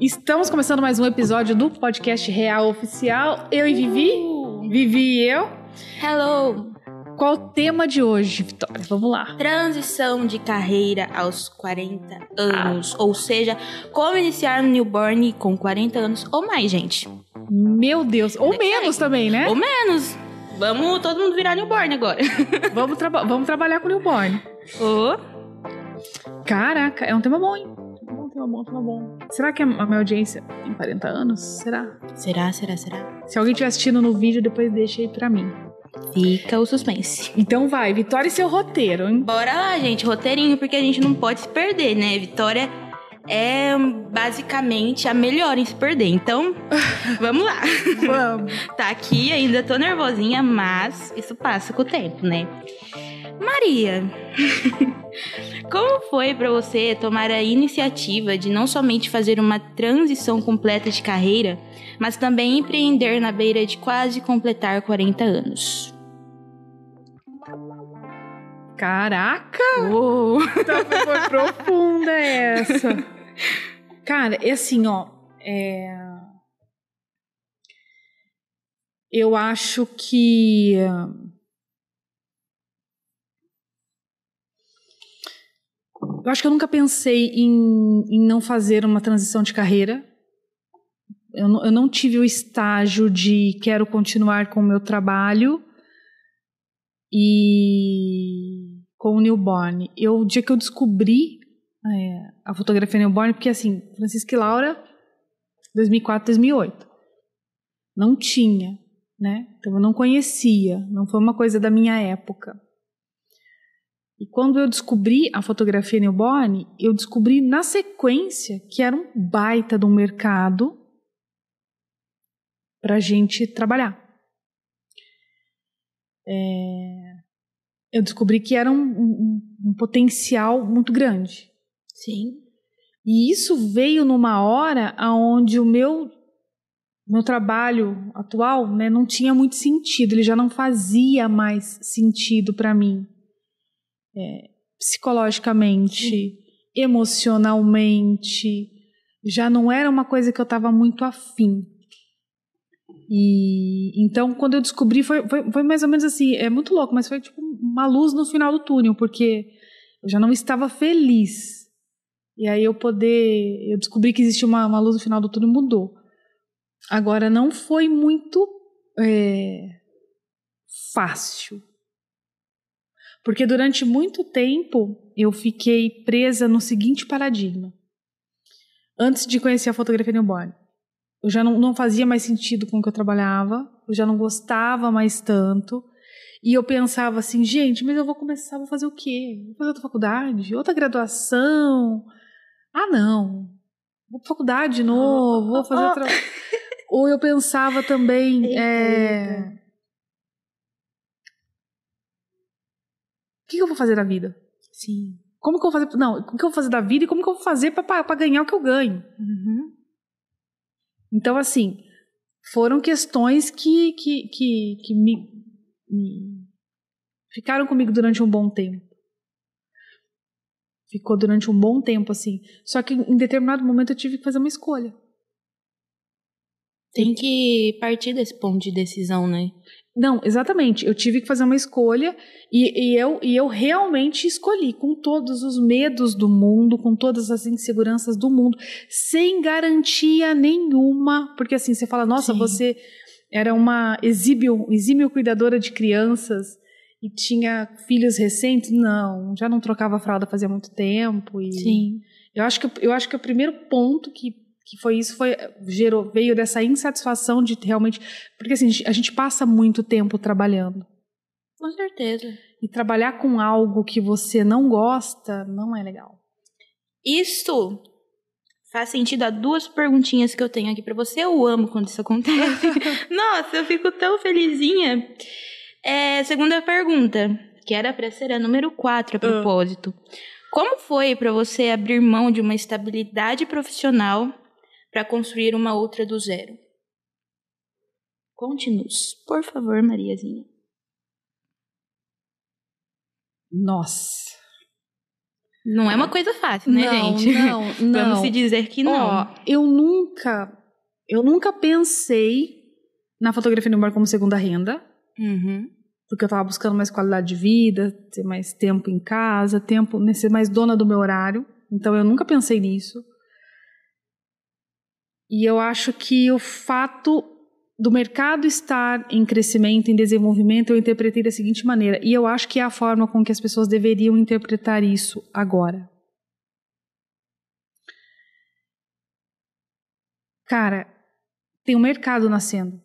Estamos começando mais um episódio do podcast Real Oficial. Eu e Vivi. Vivi e eu. Hello! Qual o tema de hoje, Vitória? Vamos lá. Transição de carreira aos 40 anos. Ou seja, como iniciar no newborn com 40 anos ou mais, gente. Meu Deus. Ou Daqui menos aí. também, né? Ou menos. Vamos todo mundo virar newborn agora. Vamos, traba- vamos trabalhar com newborn. Ô, Caraca, é um tema bom, hein? Tema bom, tema bom, tema bom. Será que a minha audiência tem 40 anos? Será? será, será, será? Se alguém estiver assistindo no vídeo, depois deixa aí pra mim. Fica o suspense. Então vai, Vitória e seu roteiro, hein? Bora lá, gente. Roteirinho, porque a gente não pode se perder, né? Vitória é basicamente a melhor em se perder. Então, vamos lá. Vamos. Tá aqui, ainda tô nervosinha, mas isso passa com o tempo, né? Maria, como foi pra você tomar a iniciativa de não somente fazer uma transição completa de carreira, mas também empreender na beira de quase completar 40 anos? Caraca! Então foi, foi profunda essa. Cara, é assim, ó. é, Eu acho que. Eu acho que eu nunca pensei em, em não fazer uma transição de carreira. Eu não, eu não tive o estágio de quero continuar com o meu trabalho e com o newborn. Eu, o dia que eu descobri é, a fotografia newborn, porque assim, Francisca e Laura, 2004, 2008. Não tinha, né? Então eu não conhecia, não foi uma coisa da minha época. E quando eu descobri a fotografia newborn, eu descobri na sequência que era um baita de um mercado para gente trabalhar. É, eu descobri que era um, um- um potencial muito grande. Sim. E isso veio numa hora onde o meu meu trabalho atual né, não tinha muito sentido, ele já não fazia mais sentido para mim. É, psicologicamente, emocionalmente, já não era uma coisa que eu estava muito afim. E então, quando eu descobri, foi, foi, foi mais ou menos assim, é muito louco, mas foi tipo uma luz no final do túnel, porque eu já não estava feliz. E aí eu poder. Eu descobri que existia uma, uma luz no final do túnel mudou. Agora, não foi muito é, fácil. Porque durante muito tempo eu fiquei presa no seguinte paradigma. Antes de conhecer a fotografia newborn, eu já não, não fazia mais sentido com o que eu trabalhava, eu já não gostava mais tanto. E eu pensava assim, gente, mas eu vou começar, vou fazer o quê? Vou fazer outra faculdade? Outra graduação? Ah, não. Vou pra faculdade de novo, vou fazer outra. Ou eu pensava também. É, eita. O que que eu vou fazer da vida? Sim. Como que eu vou fazer? Não, o que eu vou fazer da vida e como que eu vou fazer para ganhar o que eu ganho? Uhum. Então, assim, foram questões que, que, que, que me, me ficaram comigo durante um bom tempo. Ficou durante um bom tempo, assim. Só que em determinado momento eu tive que fazer uma escolha. Tem que partir desse ponto de decisão, né? Não, exatamente. Eu tive que fazer uma escolha e, e eu, e eu realmente escolhi, com todos os medos do mundo, com todas as inseguranças do mundo, sem garantia nenhuma. Porque assim, você fala, nossa, Sim. você era uma exímio, exímio cuidadora de crianças e tinha filhos recentes. Não, já não trocava fralda fazia muito tempo. E Sim. Eu acho que, eu acho que o primeiro ponto que, que foi isso foi gerou, veio dessa insatisfação de realmente. Porque assim, a gente- passa muito tempo trabalhando. Com certeza. E trabalhar com algo que você não gosta não é legal. Isso faz sentido a duas perguntinhas que eu tenho aqui pra você. Eu amo quando isso acontece. Nossa, eu fico tão felizinha. É, segunda pergunta, que era pra ser a número 4 a propósito. Como foi pra você abrir mão de uma estabilidade profissional para construir uma outra do zero? Conte-nos, por favor, Mariazinha. Nossa. Não é uma coisa fácil, né, não, gente? Não, não. Vamos se dizer que não. Ó, eu nunca, eu nunca pensei na fotografia no bar como segunda renda, Uhum. porque eu tava buscando mais qualidade de vida, ter mais tempo em casa, tempo, né, ser mais dona do meu horário. Então eu nunca pensei nisso. E eu acho que o fato do mercado estar em crescimento, em desenvolvimento, eu interpretei da seguinte maneira. E eu acho que é a forma com que as pessoas deveriam interpretar isso agora. Cara, tem um mercado nascendo.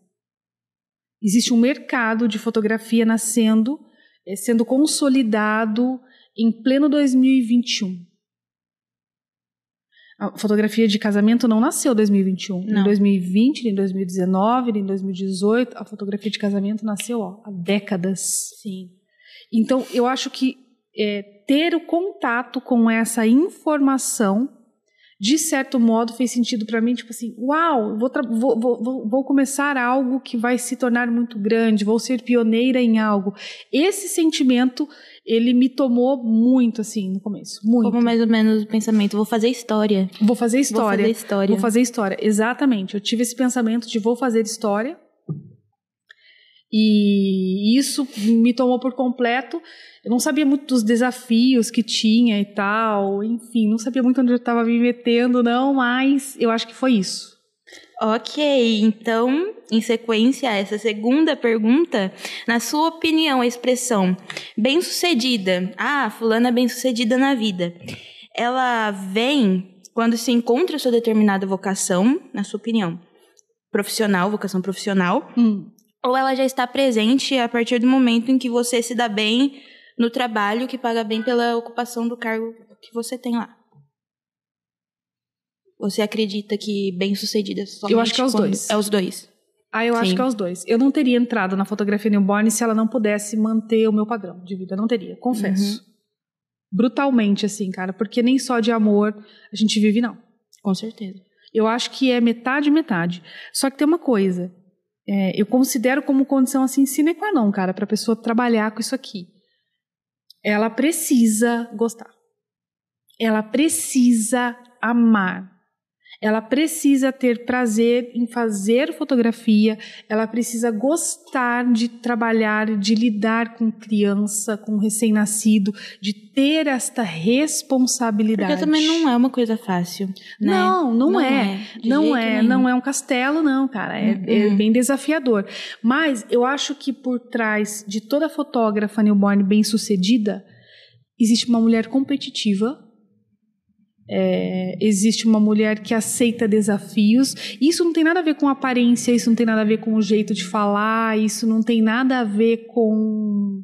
Existe um mercado de fotografia nascendo, eh, sendo consolidado em pleno 2021. A fotografia de casamento não nasceu em 2021. Não. Em 2020, em 2019, em 2018, a fotografia de casamento nasceu ó, há décadas. Sim. Então, eu acho que é, ter o contato com essa informação, de certo modo, fez sentido para mim. Tipo assim, uau, vou, vou, vou- vou começar algo que vai se tornar muito grande, vou ser pioneira em algo. Esse sentimento, ele me tomou muito, assim, no começo. Muito. Como mais ou menos o pensamento, vou fazer história. Vou fazer história. Vou fazer história. Vou fazer história, exatamente. Eu tive esse pensamento de vou fazer história. E isso me tomou por completo. Eu não sabia muito dos desafios que tinha e tal. Enfim, não sabia muito onde eu estava me metendo, não, mas eu acho que foi isso. Ok, então, em sequência a essa segunda pergunta, na sua opinião, a expressão bem-sucedida, ah, fulana é bem-sucedida na vida, ela vem quando se encontra sua determinada vocação, na sua opinião, profissional, vocação profissional, ou ela já está presente a partir do momento em que você se dá bem no trabalho que paga bem pela ocupação do cargo que você tem lá? Você acredita que bem-sucedida somente Eu acho que é os dois. É os dois. Ah, eu acho Sim. que é os dois. Eu não teria entrado na fotografia newborn se ela não pudesse manter o meu padrão de vida. Não teria, confesso. Brutalmente, assim, cara. Porque nem só de amor a gente vive, não. Com certeza. Eu acho que é metade, metade. Só que tem uma coisa. É, eu considero como condição assim sine qua non, cara, pra pessoa trabalhar com isso aqui. Ela precisa gostar. Ela precisa amar. Ela precisa ter prazer em fazer fotografia, ela precisa gostar de trabalhar, de lidar com criança, com recém-nascido, de ter esta responsabilidade. Porque também não é uma coisa fácil, né? Não, não, é. de Não é, nenhum. não é um castelo, não, cara. É, é Uhum. bem desafiador. Mas eu acho que por trás de toda fotógrafa newborn bem-sucedida, existe uma mulher competitiva. É, existe uma mulher que aceita desafios. Isso não tem nada a ver com aparência, isso não tem nada a ver com o jeito de falar, isso não tem nada a ver com,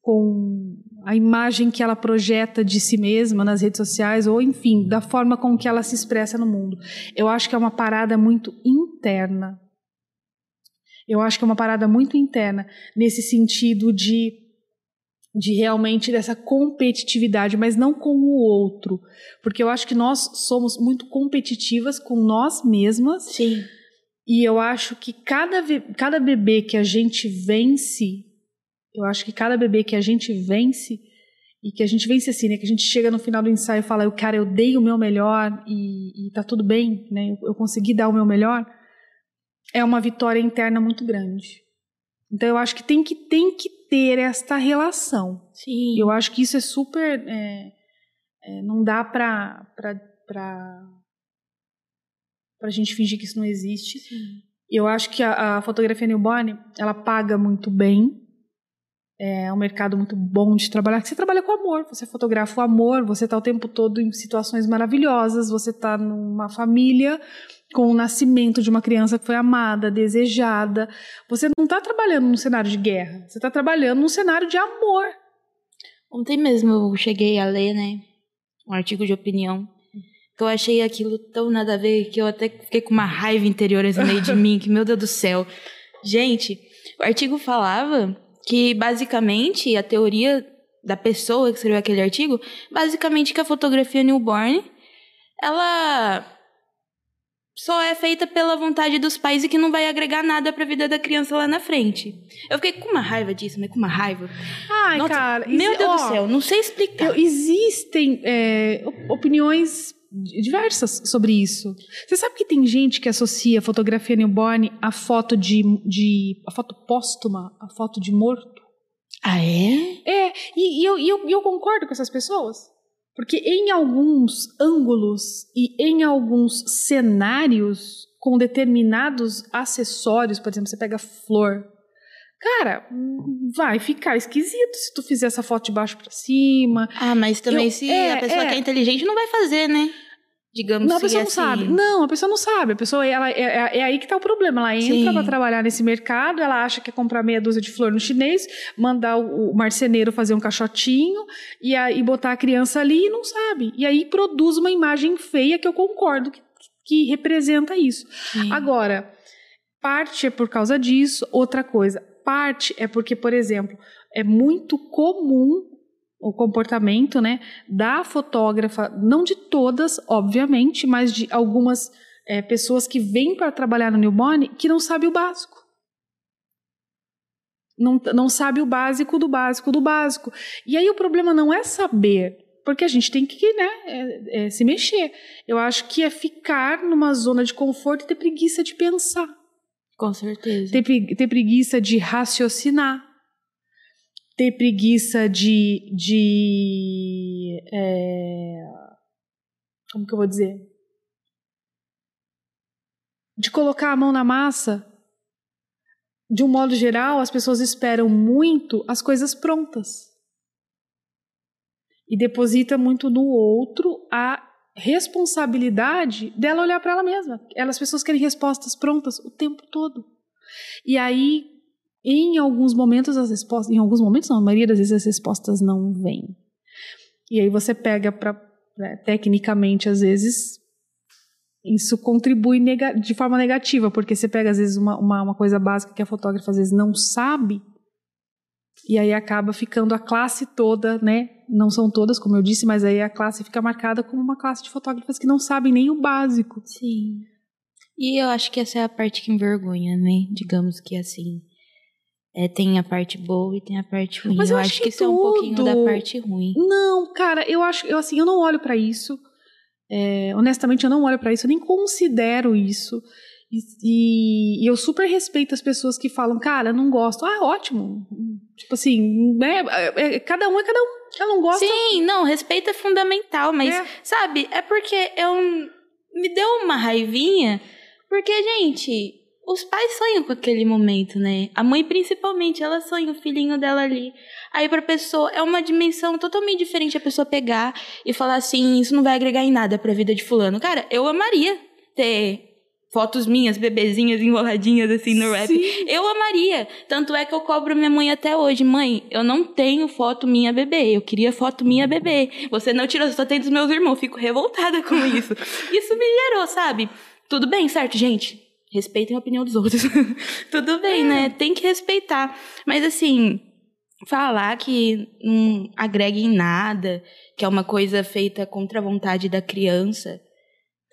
com a imagem que ela projeta de si mesma nas redes sociais, ou enfim, da forma com que ela se expressa no mundo. Eu acho que é uma parada muito interna. Eu acho que é uma parada muito interna, nesse sentido de, de realmente dessa competitividade, mas não com o outro. Porque eu acho que nós somos muito competitivas com nós mesmas. Sim. E eu acho que cada, cada bebê que a gente vence, eu acho que cada bebê que a gente vence, e que a gente vence assim, né? Que a gente chega no final do ensaio e fala, eu, cara, eu dei o meu melhor e, e tá tudo bem, né? Eu, eu consegui dar o meu melhor, é uma vitória interna muito grande. Então eu acho que tem que, tem que ter esta relação. Sim. Eu acho que isso é super. é, é, não dá pra, pra, pra gente fingir que isso não existe. Eu acho que a, a fotografia newborn, ela paga muito bem. É um mercado muito bom de trabalhar. porque Você trabalha com amor, você fotografa o amor, você está o tempo todo em situações maravilhosas, você está numa família com o nascimento de uma criança que foi amada, desejada. Você não está trabalhando num cenário de guerra, você está trabalhando num cenário de amor. Ontem mesmo eu cheguei a ler, né, um artigo de opinião, que eu achei aquilo tão nada a ver que eu até fiquei com uma raiva interior assim meio de mim, que meu Deus do céu. Gente, o artigo falava que basicamente a teoria da pessoa que escreveu aquele artigo, basicamente que a fotografia newborn, ela só é feita pela vontade dos pais e que não vai agregar nada pra vida da criança lá na frente. Eu fiquei com uma raiva disso, mas com uma raiva. Ai, Nossa, cara. Meu Deus ó, do céu, não sei explicar. eu- existem é, op- opiniões diversas sobre isso. Você sabe que tem gente que associa a fotografia newborn à foto de, de a foto póstuma, a foto de morto? Ah, é? É, e, e eu, eu, e eu concordo com essas pessoas. Porque em alguns ângulos e em alguns cenários com determinados acessórios, por exemplo, você pega flor. Cara, vai ficar esquisito se tu fizer essa foto de baixo pra cima. Ah, mas também Eu- se é, a pessoa é. que é inteligente não vai fazer, né? Digamos Não, a se pessoa não assim. sabe. Não, a pessoa não sabe. A pessoa, ela, é, é- é aí que tá o problema. Ela entra pra trabalhar nesse mercado, ela acha que é comprar meia dúzia de flor no chinês, mandar o, o marceneiro fazer um caixotinho e aí botar a criança ali e não sabe. E aí produz uma imagem feia que eu concordo que, que representa isso. Sim. Agora, parte é por causa disso, outra coisa, parte é porque, por exemplo, é muito comum o comportamento, né, da fotógrafa, não de todas, obviamente, mas de algumas é, pessoas que vêm para trabalhar no newborn que não sabe o básico. Não, não sabe o básico do básico do básico. E aí o problema não é saber, porque a gente tem que né, é- é se mexer. Eu acho que é ficar numa zona de conforto e ter preguiça de pensar, Com certeza. ter, ter preguiça de raciocinar, ter preguiça de. de é, como que eu vou dizer? De colocar a mão na massa. De um modo geral, as pessoas esperam muito as coisas prontas. E deposita muito no outro a responsabilidade dela olhar para ela mesma. Elas, as pessoas querem respostas prontas o tempo todo. E aí, em alguns momentos, as respostas. Em alguns momentos, não, a maioria das vezes as respostas não vêm. E aí você pega para. tecnicamente, às vezes, isso contribui de forma negativa, porque você pega, às vezes, uma, uma, uma coisa básica que a fotógrafa às vezes não sabe, e aí acaba ficando a classe toda, né? Não são todas, como eu disse, mas aí a classe fica marcada como uma classe de fotógrafas que não sabem nem o básico. Sim. E eu acho que essa é a parte que envergonha, né? Digamos que assim. É, tem a parte boa e tem a parte ruim. Mas eu, eu acho acho que que isso é um pouquinho da tudo- parte ruim. Não, cara, eu acho, eu assim, eu não olho pra isso. É, honestamente, eu não olho pra isso, eu nem considero isso. E, e- e eu super respeito as pessoas que falam, cara, não gosto. Ah, ótimo. Tipo assim, né? é- é- cada um é cada um. Eu não gosto. Sim, não, respeito é fundamental, mas, É. sabe, é porque eu. Me deu uma raivinha, porque, gente, os pais sonham com aquele momento, né? A mãe, principalmente, ela sonha o filhinho dela ali. Aí, pra pessoa, é uma dimensão totalmente diferente a pessoa pegar e falar assim: isso não vai agregar em nada pra vida de Fulano. Cara, eu amaria ter fotos minhas, bebezinhas enroladinhas assim no rap. Sim. Eu amaria. Tanto é que eu cobro minha mãe até hoje. Mãe, eu não tenho foto minha bebê. Eu queria foto minha bebê. Você não tirou, só tem dos meus irmãos. Fico revoltada com isso. isso me gerou, sabe? Tudo bem, certo, gente? Respeitem a opinião dos outros. Tudo bem, né? Tem que respeitar. Mas assim, falar que não agrega em nada, que é uma coisa feita contra a vontade da criança,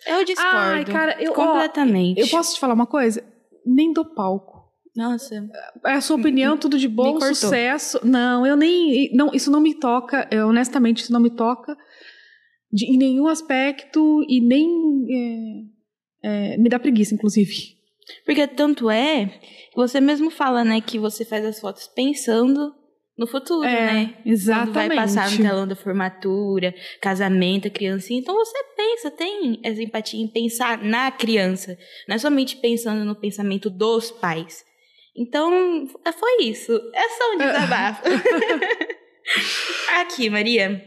eu discordo. Ai, cara, eu, ó, completamente. eu posso te falar uma coisa? Nem do palco. Nossa. É a sua opinião, tudo de bom, sucesso. Não, eu nem. Não, isso não me toca. eu, honestamente, isso não me toca de, em nenhum aspecto e nem. é, é, me dá preguiça, inclusive. Porque tanto é você mesmo fala, né, que você faz as fotos pensando no futuro, É, né? exatamente. Quando vai passar no telão da formatura, casamento, criancinha. Então você pensa, tem essa empatia em pensar na criança. Não é somente pensando no pensamento dos pais. Então, foi isso. É só um desabafo. Aqui, Maria.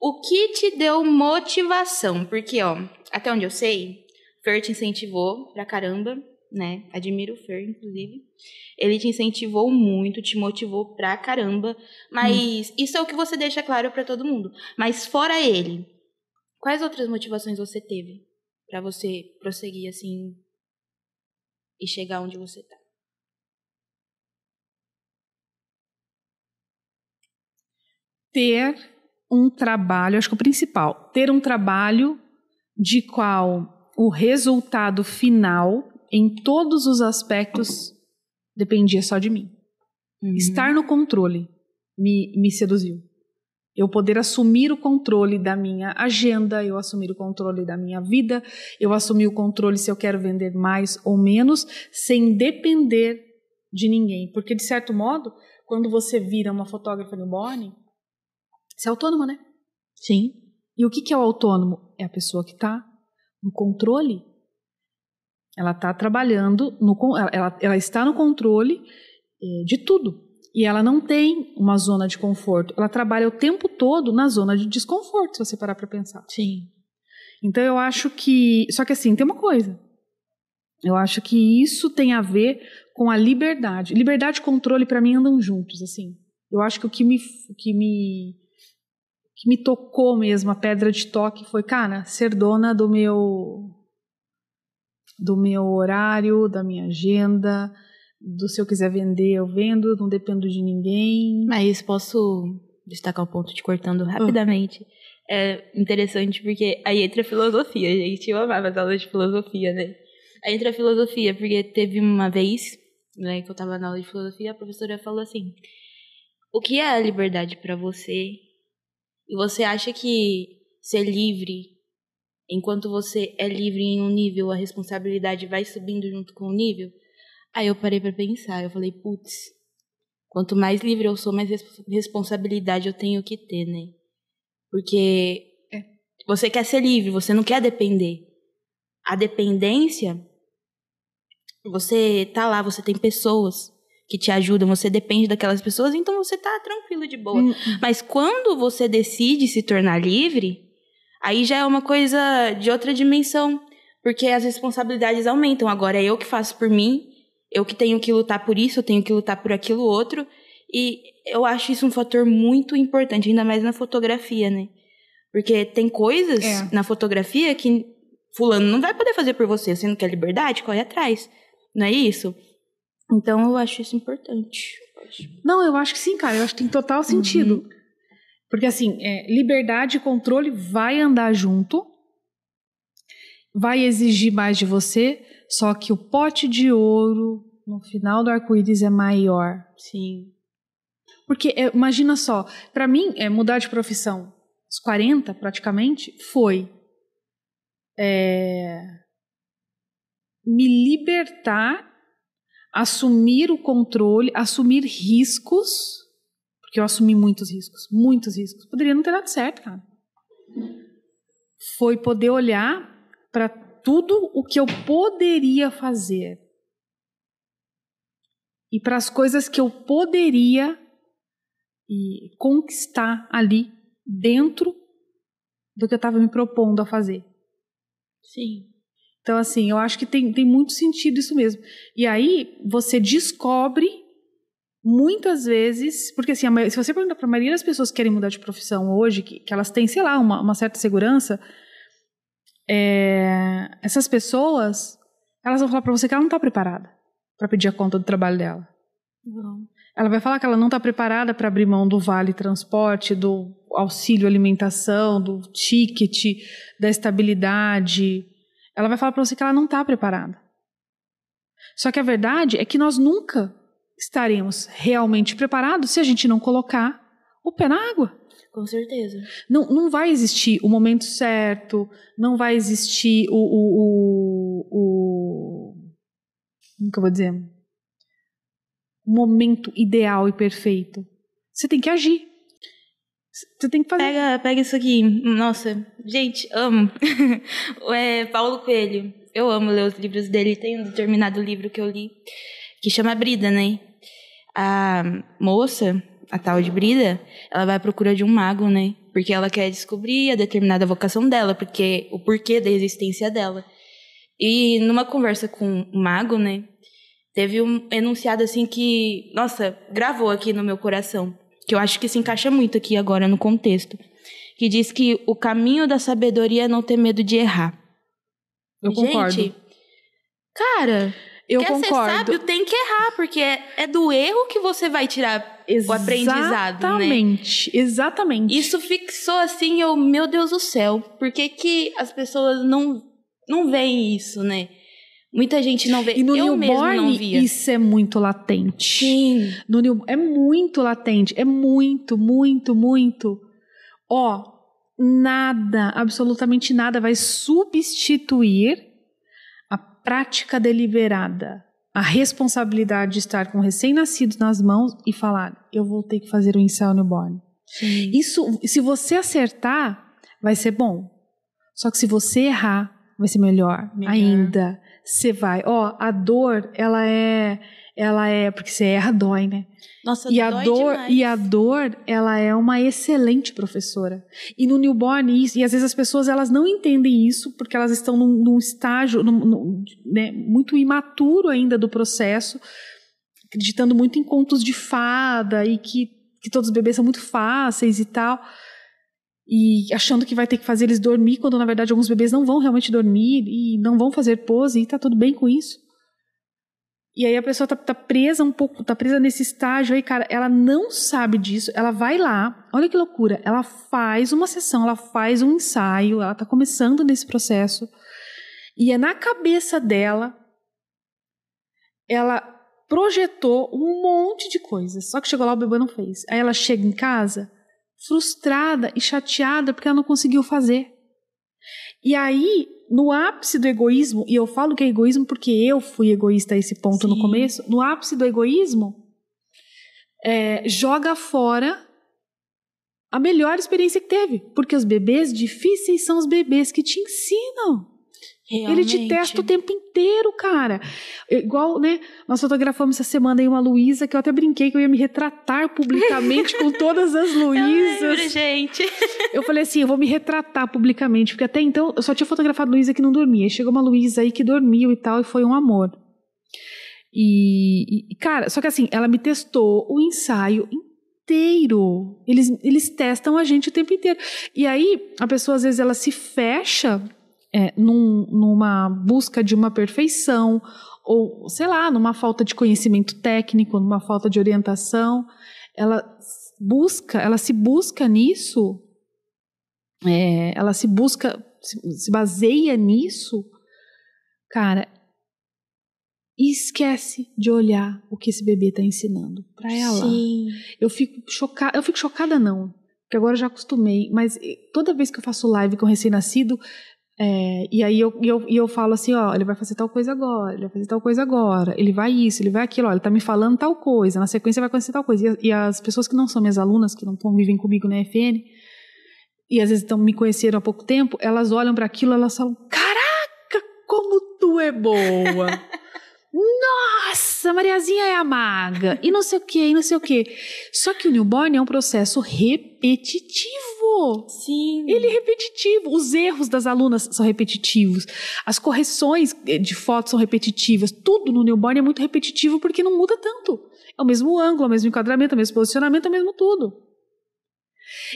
O que te deu motivação? Porque, ó, até onde eu sei, Fer te incentivou pra caramba, né? Admiro o Fer, inclusive. Ele te incentivou muito, te motivou pra caramba. Mas isso é o que você deixa claro pra todo mundo. Mas fora ele, quais outras motivações você teve pra você prosseguir assim e chegar onde você tá? Ter um trabalho, acho que o principal, ter um trabalho de qual o resultado final, em todos os aspectos, dependia só de mim. Uhum. Estar no controle me, me seduziu. Eu poder assumir o controle da minha agenda, eu assumir o controle da minha vida, eu assumir o controle se eu quero vender mais ou menos, sem depender de ninguém. Porque, de certo modo, quando você vira uma fotógrafa newborn, você é autônoma, né? Sim. E o que, que é o autônomo? É a pessoa que está no controle. Ela está trabalhando, no, ela, ela está no controle eh, de tudo. E ela não tem uma zona de conforto. Ela trabalha o tempo todo na zona de desconforto, se você parar para pensar. Sim. Então eu acho que. Só que assim, tem uma coisa. Eu acho que isso tem a ver com a liberdade. Liberdade e controle, para mim, andam juntos, assim. Eu acho que o que me, o que me, que me tocou mesmo, a pedra de toque, foi, cara, ser dona do meu. do meu horário, da minha agenda do se eu quiser vender, eu vendo, não dependo de ninguém. Mas posso destacar um ponto te cortando rapidamente. É interessante porque aí entra a filosofia, gente. Eu amava as aulas de filosofia, né? Aí entra a filosofia, porque teve uma vez, né, que eu tava na aula de filosofia, a professora falou assim: O que é a liberdade para você? E você acha que ser livre, enquanto você é livre em um nível, a responsabilidade vai subindo junto com o nível? Aí eu parei para pensar, eu falei, putz, quanto mais livre eu sou, mais responsabilidade eu tenho que ter, né? Porque É. você quer ser livre, você não quer depender. A dependência, você tá lá, você tem pessoas que te ajudam, você depende daquelas pessoas, então você tá tranquilo de boa. Hum, Mas quando você decide se tornar livre, aí já é uma coisa de outra dimensão. Porque as responsabilidades aumentam. Agora é eu que faço por mim, eu que tenho que lutar por isso, eu tenho que lutar por aquilo outro. E eu acho isso um fator muito importante, ainda mais na fotografia, né? Porque tem coisas É. na fotografia que fulano não vai poder fazer por você. Você não quer liberdade? Corre atrás. Não é isso? Então eu acho isso importante. Não, eu acho que sim, cara. Eu acho que tem total sentido. Porque, assim, é, liberdade e controle vai andar junto, vai exigir mais de você, só que o pote de ouro no final do arco-íris é maior. Sim. Porque, é, imagina só, para mim, é, mudar de profissão aos 40, praticamente, foi é, me libertar, assumir o controle, assumir riscos, porque eu assumi muitos riscos, muitos riscos. Poderia não ter dado certo, cara. Foi poder olhar para tudo o que eu poderia fazer e para as coisas que eu poderia e conquistar ali dentro do que eu estava me propondo a fazer. Sim. Então, assim, eu acho que tem, tem muito sentido isso mesmo. E aí você descobre muitas vezes, porque assim, a se você perguntar para a maioria das pessoas que querem mudar de profissão hoje, que, que elas têm, sei lá, uma, uma certa segurança, é, essas pessoas, elas vão falar para você que ela não está preparada para pedir a conta do trabalho dela. Bom. Ela vai falar que ela não está preparada para abrir mão do vale transporte, do auxílio alimentação, do ticket, da estabilidade. Ela vai falar para você que ela não está preparada. Só que a verdade é que nós nunca estaremos realmente preparados se a gente não colocar o pé na água. Com certeza. Não, não vai existir o momento certo, não vai existir o. o, o, o como que eu vou dizer? O momento ideal e perfeito. Você tem que agir. Você tem que fazer. Pega, pega isso aqui. Nossa, gente, amo. é Paulo Coelho. Eu amo ler os livros dele. Tem um determinado livro que eu li que chama Brida, né? A moça, a tal de Brida, ela vai à procura de um mago, né? Porque ela quer descobrir a determinada vocação dela, porque o porquê da existência dela. E numa conversa com o mago, né? Teve um enunciado assim que, nossa, gravou aqui no meu coração que eu acho que se encaixa muito aqui agora no contexto, que diz que o caminho da sabedoria é não ter medo de errar. Eu concordo. Gente, cara, eu quer ser concordo. sábio, tem que errar, porque é, é do erro que você vai tirar o aprendizado, né? Exatamente, exatamente. Isso fixou assim, eu, meu Deus do céu, por que, que as pessoas não não vem isso, né? Muita gente não vê. E no eu mesmo não newborn, isso é muito latente. Sim. No new, é muito latente. É muito, muito, muito. Ó, nada, absolutamente nada vai substituir a prática deliberada, a responsabilidade de estar com recém-nascidos nas mãos e falar: eu vou ter que fazer o ensaio newborn. Sim. Isso, se você acertar, vai ser bom. Só que se você errar, vai ser melhor, Melhor. ainda. Você vai, ó, a dor, ela é, ela é, porque você erra, dói, né? Nossa, E a dor, demais. e a dor, ela é uma excelente professora. E no newborn, isso, e às vezes as pessoas elas não entendem isso porque elas estão num, num estágio num- num- né, muito imaturo ainda do processo, acreditando muito em contos de fada e que, que todos os bebês são muito fáceis e tal. E achando que vai ter que fazer eles dormir, quando na verdade alguns bebês não vão realmente dormir e não vão fazer pose e tá tudo bem com isso. E aí a pessoa tá, tá presa um pouco, tá presa nesse estágio aí, cara, ela não sabe disso, ela vai lá, olha que loucura, ela faz uma sessão, ela faz um ensaio, ela tá começando nesse processo, e é na cabeça dela, ela projetou um monte de coisas, só que chegou lá o bebê não fez. Aí ela chega em casa, frustrada e chateada porque ela não conseguiu fazer. E aí, no ápice do egoísmo, e eu falo que é egoísmo porque eu fui egoísta a esse ponto no Sim. começo, no ápice do egoísmo, é, joga fora a melhor experiência que teve. Porque os bebês difíceis são os bebês que te ensinam. Ele te Realmente. testa o tempo inteiro, cara. Eu- Igual, né? Nós fotografamos essa semana aí uma Luísa que eu até brinquei que eu ia me retratar publicamente com todas as Eu lembro, Luísas. gente. Eu falei assim, eu vou me retratar publicamente, porque até então eu só tinha fotografado Luísa que não dormia. Chegou uma Luísa aí que dormiu e tal, e foi um amor. E, e, cara, só que assim, ela me testou o ensaio inteiro. Eles, eles testam a gente o tempo inteiro. E aí, a pessoa às vezes ela se fecha é, num- numa busca de uma perfeição, ou sei lá, numa falta de conhecimento técnico, numa falta de orientação. Ela busca, ela se busca nisso é, ela se busca, se, se baseia nisso, cara, e esquece de olhar o que esse bebê está ensinando para ela. Sim. Eu fico chocada, eu fico chocada não, porque agora eu já acostumei, mas toda vez que eu faço live com recém-nascido, é, e aí eu, eu, eu falo assim, ó, ele vai fazer tal coisa agora, ele vai fazer tal coisa agora, ele vai isso, ele vai aquilo, ó, ele tá me falando tal coisa, na sequência vai acontecer tal coisa. E, e as pessoas que não são minhas alunas, que não convivem comigo na FN, e às vezes estão me conheceram há pouco tempo, elas olham para aquilo, elas falam, caraca, como tu é boa! Nossa, Mariazinha é a maga, e não sei o que, e não sei o que. Só que o newborn é um processo repetitivo. Sim. Ele é repetitivo. Os erros das alunas são repetitivos. As correções eh, de fotos são repetitivas. Tudo no newborn é muito repetitivo porque não muda tanto. É o mesmo ângulo, é o mesmo enquadramento, é o mesmo posicionamento, é o mesmo tudo.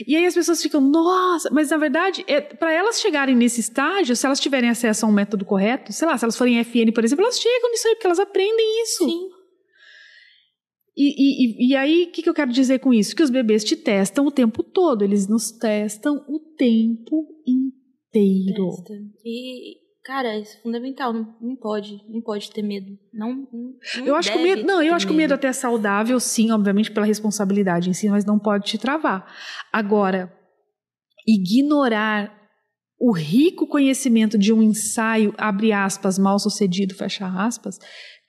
E aí as pessoas ficam, nossa, mas na verdade, é, para elas chegarem nesse estágio, se elas tiverem acesso a um método correto, sei lá, se elas forem FN, por exemplo, elas chegam nisso aí, porque elas aprendem isso. Sim. E, e- e- aí, o que, que eu quero dizer com isso? Que os bebês te testam o tempo todo, eles nos testam o tempo inteiro. Testa. E, cara, isso é fundamental. Não, não pode, não pode ter medo. Não, não, Eu acho que o medo, não, eu acho que o medo até é saudável, sim, obviamente pela responsabilidade em si, mas não pode te travar. Agora, ignorar o rico conhecimento de um ensaio, abre aspas, mal sucedido, fecha aspas,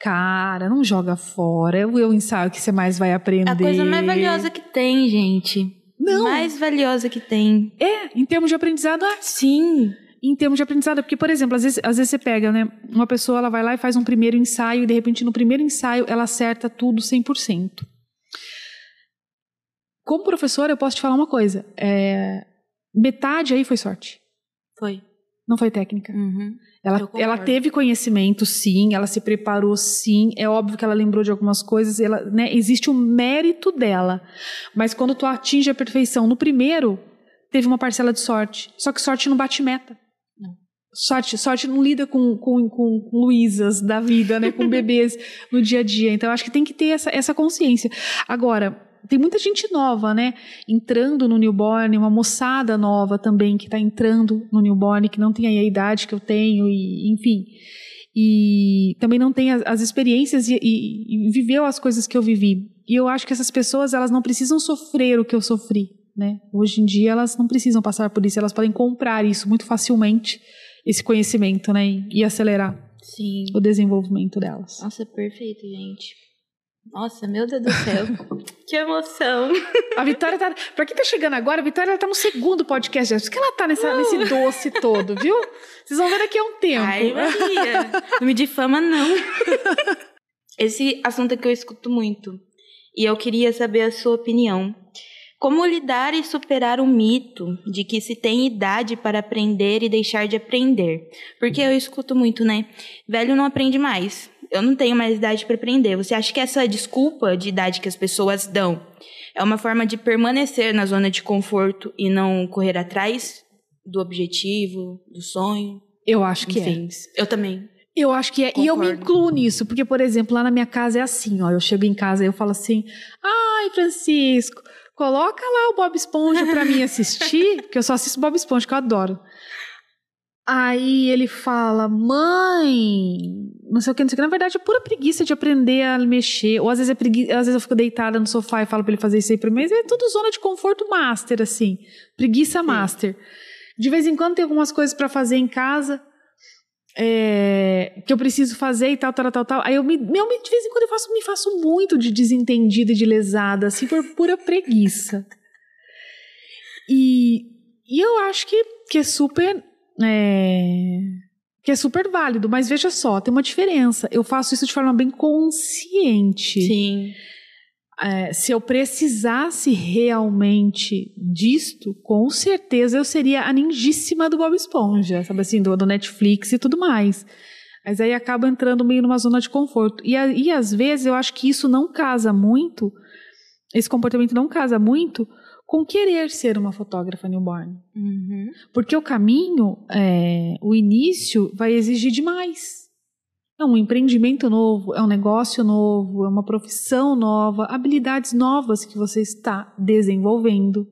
cara, não joga fora. É o é ensaio que você mais vai aprender. A coisa mais valiosa que tem, gente. Não. Mais valiosa que tem. É, em termos de aprendizado, é. Sim. Em termos de aprendizado, porque, por exemplo, às vezes, às vezes você pega, né, uma pessoa, ela vai lá e faz um primeiro ensaio, e de repente no primeiro ensaio ela acerta tudo 100%. Como professora, eu posso te falar uma coisa, é, metade aí foi sorte, Foi. não foi técnica. Uhum. Ela, ela teve conhecimento, sim, ela se preparou, sim. É óbvio que ela lembrou de algumas coisas, ela, né, existe o mérito dela. Mas quando tu atinge a perfeição no primeiro, teve uma parcela de sorte. Só que sorte não bate meta. Sorte, sorte não lida com, com, com Luísas da vida, né, com bebês no dia a dia. Então, acho que tem que ter essa, essa consciência. Agora, tem muita gente nova, né? Entrando no newborn, uma moçada nova também que está entrando no newborn, que não tem aí a idade que eu tenho, e enfim. E também não tem as, as experiências e, e, e viveu as coisas que eu vivi. E eu acho que essas pessoas, elas não precisam sofrer o que eu sofri, né? Hoje em dia, elas não precisam passar por isso, elas podem comprar isso muito facilmente, esse conhecimento, né? E, e acelerar Sim. o desenvolvimento delas. Nossa, perfeito, gente. Nossa, meu Deus do céu. que emoção. A Vitória tá. Pra quem tá chegando agora, a Vitória ela tá no segundo podcast. Por isso que ela tá nessa, nesse doce todo, viu? Vocês vão ver daqui a um tempo. Ai, Maria. Não me difama, não. Esse assunto é que eu escuto muito. E eu queria saber a sua opinião. Como lidar e superar o mito de que se tem idade para aprender e deixar de aprender? Porque eu escuto muito, né? Velho não aprende mais eu não tenho mais idade para aprender. Você acha que essa desculpa de idade que as pessoas dão é uma forma de permanecer na zona de conforto e não correr atrás do objetivo, do sonho? Eu acho que Enfim, é. Eu também. Eu acho que é. Concordo. E eu me incluo nisso, porque, por exemplo, lá na minha casa é assim, ó. Eu chego em casa e eu falo assim: ai, Francisco, coloca lá o Bob Esponja pra mim assistir, porque eu só assisto Bob Esponja, que eu adoro. Aí ele fala, mãe, não sei o que, não sei o que. Na verdade, é pura preguiça de aprender a mexer. Ou às vezes, é pregui... às vezes eu fico deitada no sofá e falo pra ele fazer isso aí pra mim. Mas é tudo zona de conforto master, assim. Preguiça master. De vez em quando tem algumas coisas para fazer em casa. É, que eu preciso fazer e tal, tal, tal, tal. Aí eu me, me- de vez em quando eu faço, me faço muito de desentendida e de lesada, assim, por pura preguiça. E, e eu acho que, que é super. é, que é super válido, mas veja só, tem uma diferença. Eu faço isso de forma bem consciente. Sim. É, se eu precisasse realmente disto, com certeza eu seria a ninjíssima do Bob Esponja, sabe assim, do, do Netflix e tudo mais. Mas aí acaba entrando meio numa zona de conforto. E, e às vezes eu acho que isso não casa muito, esse comportamento não casa muito com querer ser uma fotógrafa newborn. Uhum. Porque o caminho, é, o início, vai exigir demais. É um empreendimento novo, é um negócio novo, é uma profissão nova, habilidades novas que você está desenvolvendo.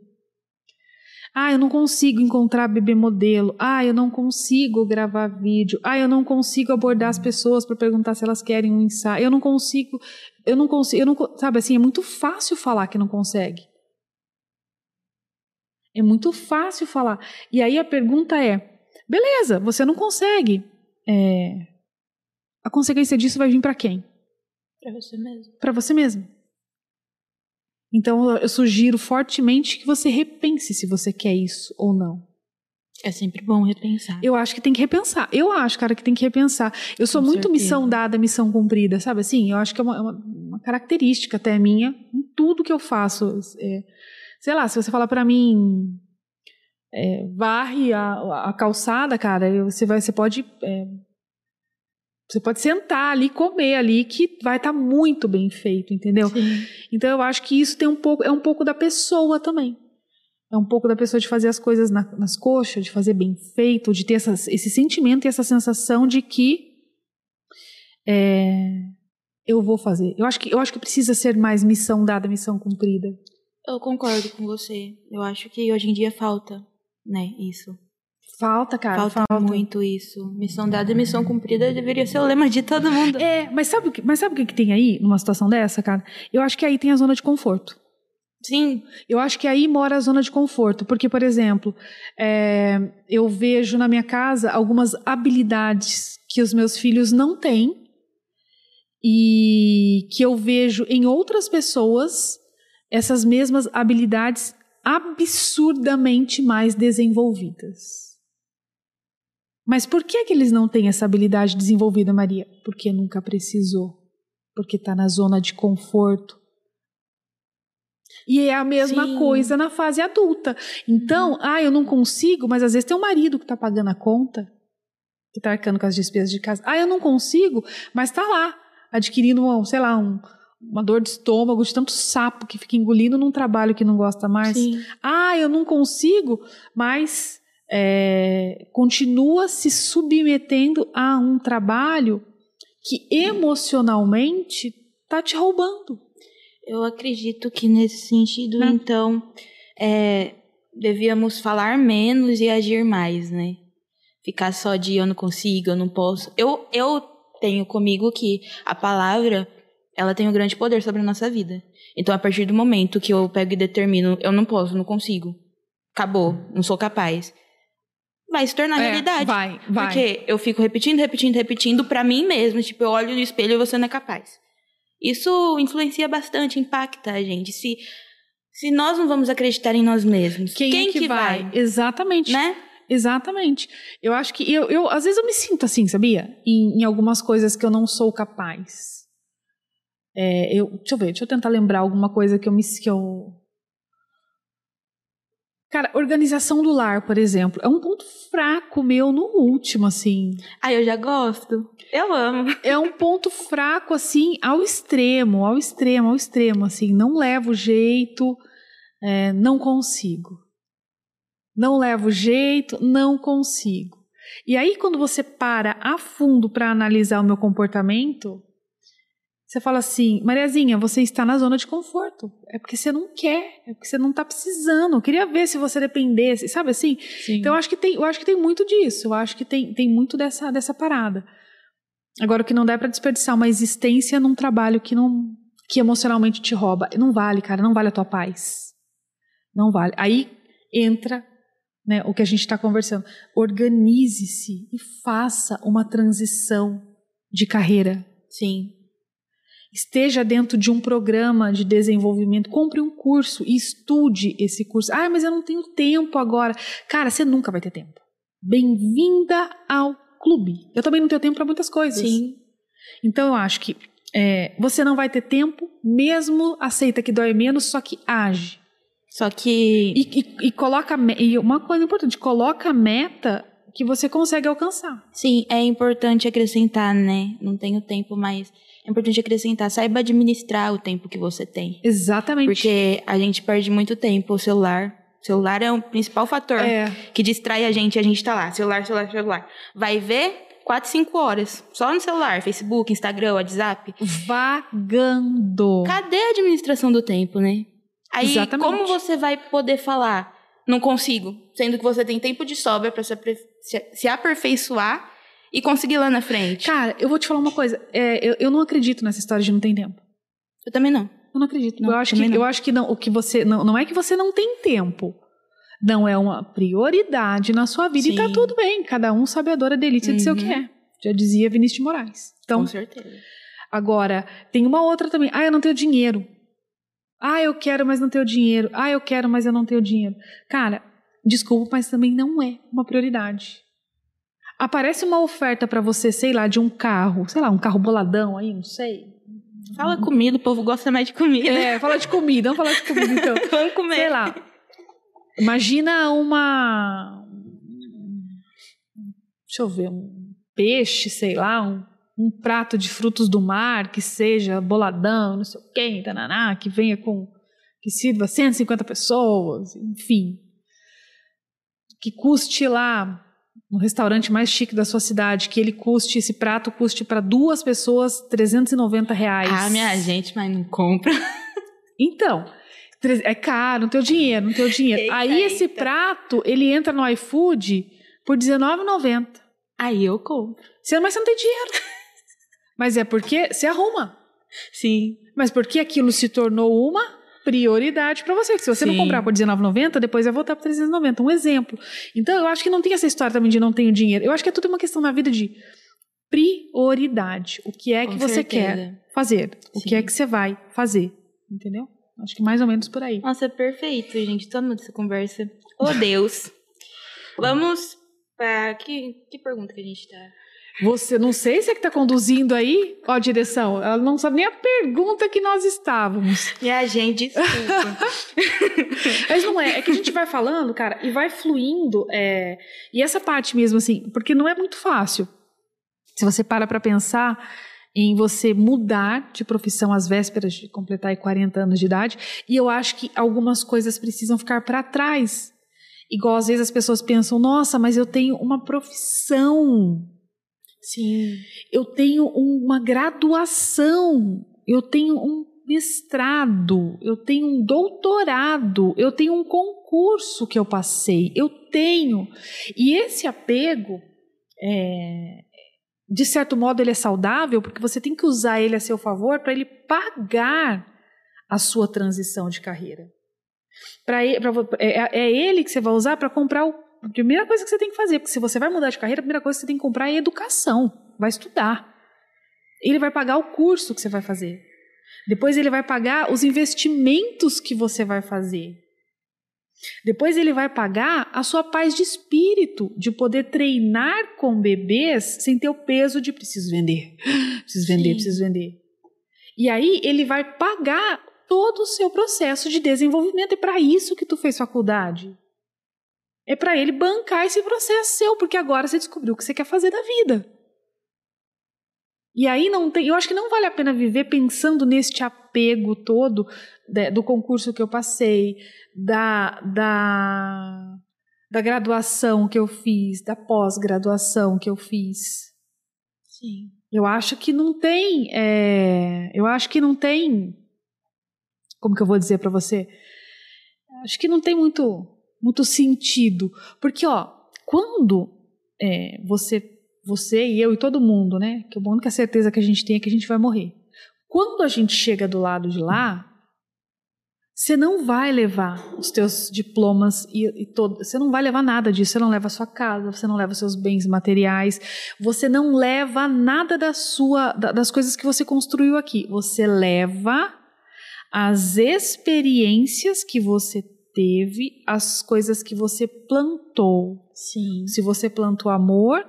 Ah, eu não consigo encontrar bebê modelo. Ah, eu não consigo gravar vídeo. Ah, eu não consigo abordar as pessoas para perguntar se elas querem um ensaio. Eu não consigo, eu não consigo, eu não, sabe assim, é muito fácil falar que não consegue. É muito fácil falar. E aí a pergunta é: beleza, você não consegue. É, a consequência disso vai vir para quem? Pra você mesmo. Para você mesmo. Então eu sugiro fortemente que você repense se você quer isso ou não. É sempre bom repensar. Eu acho que tem que repensar. Eu acho, cara, que tem que repensar. Eu sou Com muito certeza. missão dada, missão cumprida, sabe assim? Eu acho que é uma, é uma- uma característica até minha em tudo que eu faço. É, sei lá, se você falar pra mim, é, varre a, a calçada, cara, você, vai, você pode. é, você pode sentar ali, comer ali, que vai estar muito bem feito, entendeu? Sim. Então eu acho que isso tem um pouco, é um pouco da pessoa também. É um pouco da pessoa de fazer as coisas na- nas coxas, de fazer bem feito, de ter essas- esse sentimento e essa sensação de que é, eu vou fazer. Eu acho que eu acho que precisa ser mais missão dada, missão cumprida. Eu concordo com você. Eu acho que hoje em dia falta, né, isso. Falta, cara, falta, falta, muito isso. Missão dada e missão cumprida deveria ser o lema de todo mundo. É, mas sabe o que, mas sabe o que, que tem aí numa situação dessa, cara? Eu acho que aí tem a zona de conforto. Sim, Eu acho que aí mora a zona de conforto, porque, por exemplo, é, eu vejo na minha casa algumas habilidades que os meus filhos não têm e que eu vejo em outras pessoas essas mesmas habilidades absurdamente mais desenvolvidas. Mas por que, que eles não têm essa habilidade desenvolvida, Maria? Porque nunca precisou. Porque está na zona de conforto. E é a mesma Sim. coisa na fase adulta. Então, ah, eu não consigo, mas às vezes tem um marido que está pagando a conta, que está arcando com as despesas de casa. Ah, eu não consigo, mas está lá, adquirindo, um, sei lá, um- uma dor de estômago de tanto sapo que fica engolindo num trabalho que não gosta mais. sim. Ah, eu não consigo, mas é, continua se submetendo a um trabalho que emocionalmente está te roubando. Eu acredito que nesse sentido, Né? então, é, devíamos falar menos e agir mais, né? Ficar só de eu não consigo, eu não posso. Eu, eu tenho comigo que a palavra, ela tem um grande poder sobre a nossa vida. Então, a partir do momento que eu pego e determino, eu não posso, não consigo, acabou, não sou capaz, vai se tornar É, realidade. vai, vai. Porque eu fico repetindo, repetindo, repetindo pra mim mesmo. Tipo, eu olho no espelho e você não é capaz. Isso influencia bastante, impacta a gente. Se, se nós não vamos acreditar em nós mesmos, Quem, quem, é que, vai? Exatamente. Né? Exatamente. Eu acho que eu, eu às vezes eu me sinto assim, sabia? Em, em algumas coisas que eu não sou capaz. É, eu, deixa eu ver, deixa eu tentar lembrar alguma coisa que eu me que eu Cara, organização do lar, por exemplo, é um ponto fraco meu no último, assim. Ah, eu já gosto. Eu amo. É um ponto fraco, assim, ao extremo, ao extremo, ao extremo, assim. Não levo jeito, é, não consigo. Não levo jeito, não consigo. E aí, quando você para a fundo para analisar o meu comportamento, você fala assim, Mariazinha, você está na zona de conforto. É porque você não quer, é porque você não está precisando. Eu queria ver se você dependesse, sabe assim? Sim. Então eu acho que tem, eu acho que tem muito disso. Eu acho que tem, tem muito dessa, dessa parada. Agora o que não dá é para desperdiçar uma existência num trabalho que não que emocionalmente te rouba. Não vale, cara, não vale a tua paz. Não vale. Aí entra né, o que a gente está conversando. Organize-se e faça uma transição de carreira. Sim. Esteja dentro de um programa de desenvolvimento, compre um curso e estude esse curso. Ah, mas eu não tenho tempo agora. Cara, você nunca vai ter tempo. Bem-vinda ao clube. Eu também não tenho tempo para muitas coisas. Sim. Então eu acho que é, você não vai ter tempo, mesmo aceita que dói menos, só que age. Só que. E, e, e coloca e uma coisa importante, coloca a meta que você consegue alcançar. Sim, é importante acrescentar, né? Não tenho tempo, mas é importante acrescentar. Saiba administrar o tempo que você tem. Exatamente. Porque a gente perde muito tempo. O celular. O celular é o principal fator é, que distrai a gente. A gente tá lá, celular, celular, celular. Vai ver 4, 5 horas. Só no celular. Facebook, Instagram, WhatsApp. vagando. Cadê a administração do tempo, né? Aí, Exatamente. como você vai poder falar, não consigo, sendo que você tem tempo de sobra se- se aperfeiçoar e conseguir lá na frente? Cara, eu vou te falar uma coisa. é, eu, eu não acredito nessa história de não tem tempo. Eu também não. Eu não acredito. Não, eu acho que não. eu acho que não. O que você não, não é que você não tem tempo. Não é uma prioridade na sua vida e tá Sim. tudo bem. Cada um sabe a dor a delícia de ser o que Uhum. é. Já dizia Vinícius de Moraes. Então, Com certeza. Agora, tem uma outra também. Ah, eu não tenho dinheiro. Ah, eu quero, mas não tenho dinheiro. Ah, eu quero, mas eu não tenho dinheiro. Cara, desculpa, mas também não é uma prioridade. Aparece uma oferta pra você, sei lá, de um carro, sei lá, um carro boladão aí, não sei. Fala comida, o povo gosta mais de comida. É, fala de comida, vamos falar de comida então. Vamos comer. Sei lá. Imagina uma. Deixa eu ver, um peixe, sei lá, um, um prato de frutos do mar que seja boladão, não sei o quê, tananá, que venha com. que sirva 150 pessoas, enfim. Que custe lá no restaurante mais chique da sua cidade, que ele custe, esse prato custe para duas pessoas 390 reais. Ah, minha gente, mas não compra. Então, é caro, não tenho dinheiro, não tenho dinheiro. Eita, Aí esse eita. prato, ele entra no iFood por R$19,90. Aí eu compro. Você- Mas você não tem dinheiro. Mas é porque você arruma. Sim. Mas porque aquilo se tornou uma prioridade para você. Que se você não Sim. comprar por R$19,90, depois vai voltar por 390. Um exemplo. Então, eu acho que não tem essa história também de não tenho dinheiro. Eu acho que é tudo uma questão na vida de prioridade. O que é que Com você certeza. quer fazer? O que é que você vai fazer? Entendeu? Acho que mais ou menos por aí. Nossa, perfeito, gente. Tô amando essa conversa. Oh, Deus. Vamos pra... Que, que pergunta que a gente tá... Você, não sei se é que tá conduzindo aí, ó, a direção. Ela não sabe nem a pergunta que nós estávamos. Minha gente, desculpa. Mas não é, é que a gente vai falando, cara, e vai fluindo. é, e essa parte mesmo, assim, porque não é muito fácil. Se você para pra pensar em você mudar de profissão às vésperas de completar aí 40 anos de idade, e eu acho que algumas coisas precisam ficar para trás. Igual às vezes as pessoas pensam, nossa, mas eu tenho uma profissão. Sim. eu tenho uma graduação, eu tenho um mestrado, eu tenho um doutorado, eu tenho um concurso que eu passei, eu tenho. E esse apego, é, de certo modo, ele é saudável, porque você tem que usar ele a seu favor para ele pagar a sua transição de carreira. Pra, pra, é, é ele que você vai usar para comprar o, a primeira coisa que você tem que fazer, porque se você vai mudar de carreira, a primeira coisa que você tem que comprar é educação, vai estudar. Ele vai pagar o curso que você vai fazer. Depois ele vai pagar os investimentos que você vai fazer. Depois ele vai pagar a sua paz de espírito, de poder treinar com bebês sem ter o peso de preciso vender, preciso vender, Sim. preciso vender. E aí ele vai pagar todo o seu processo de desenvolvimento. É para isso que tu fez faculdade. É para ele bancar esse processo seu, porque agora você descobriu o que você quer fazer da vida. E aí não tem, eu acho que não vale a pena viver pensando neste apego todo de, do concurso que eu passei, da, da, da graduação que eu fiz, da pós-graduação que eu fiz. Sim. Eu acho que não tem, é, eu acho que não tem, como que eu vou dizer para você? Acho que não tem muito, muito sentido, porque ó, quando é, você você e eu e todo mundo, né? Que a única certeza que a gente tem é que a gente vai morrer. Quando a gente chega do lado de lá, você não vai levar os teus diplomas e, e todo, você não vai levar nada disso. Você não leva a sua casa, você não leva os seus bens materiais, você não leva nada da sua, das coisas que você construiu aqui. Você leva as experiências que você teve, as coisas que você plantou. Sim. Se você plantou amor,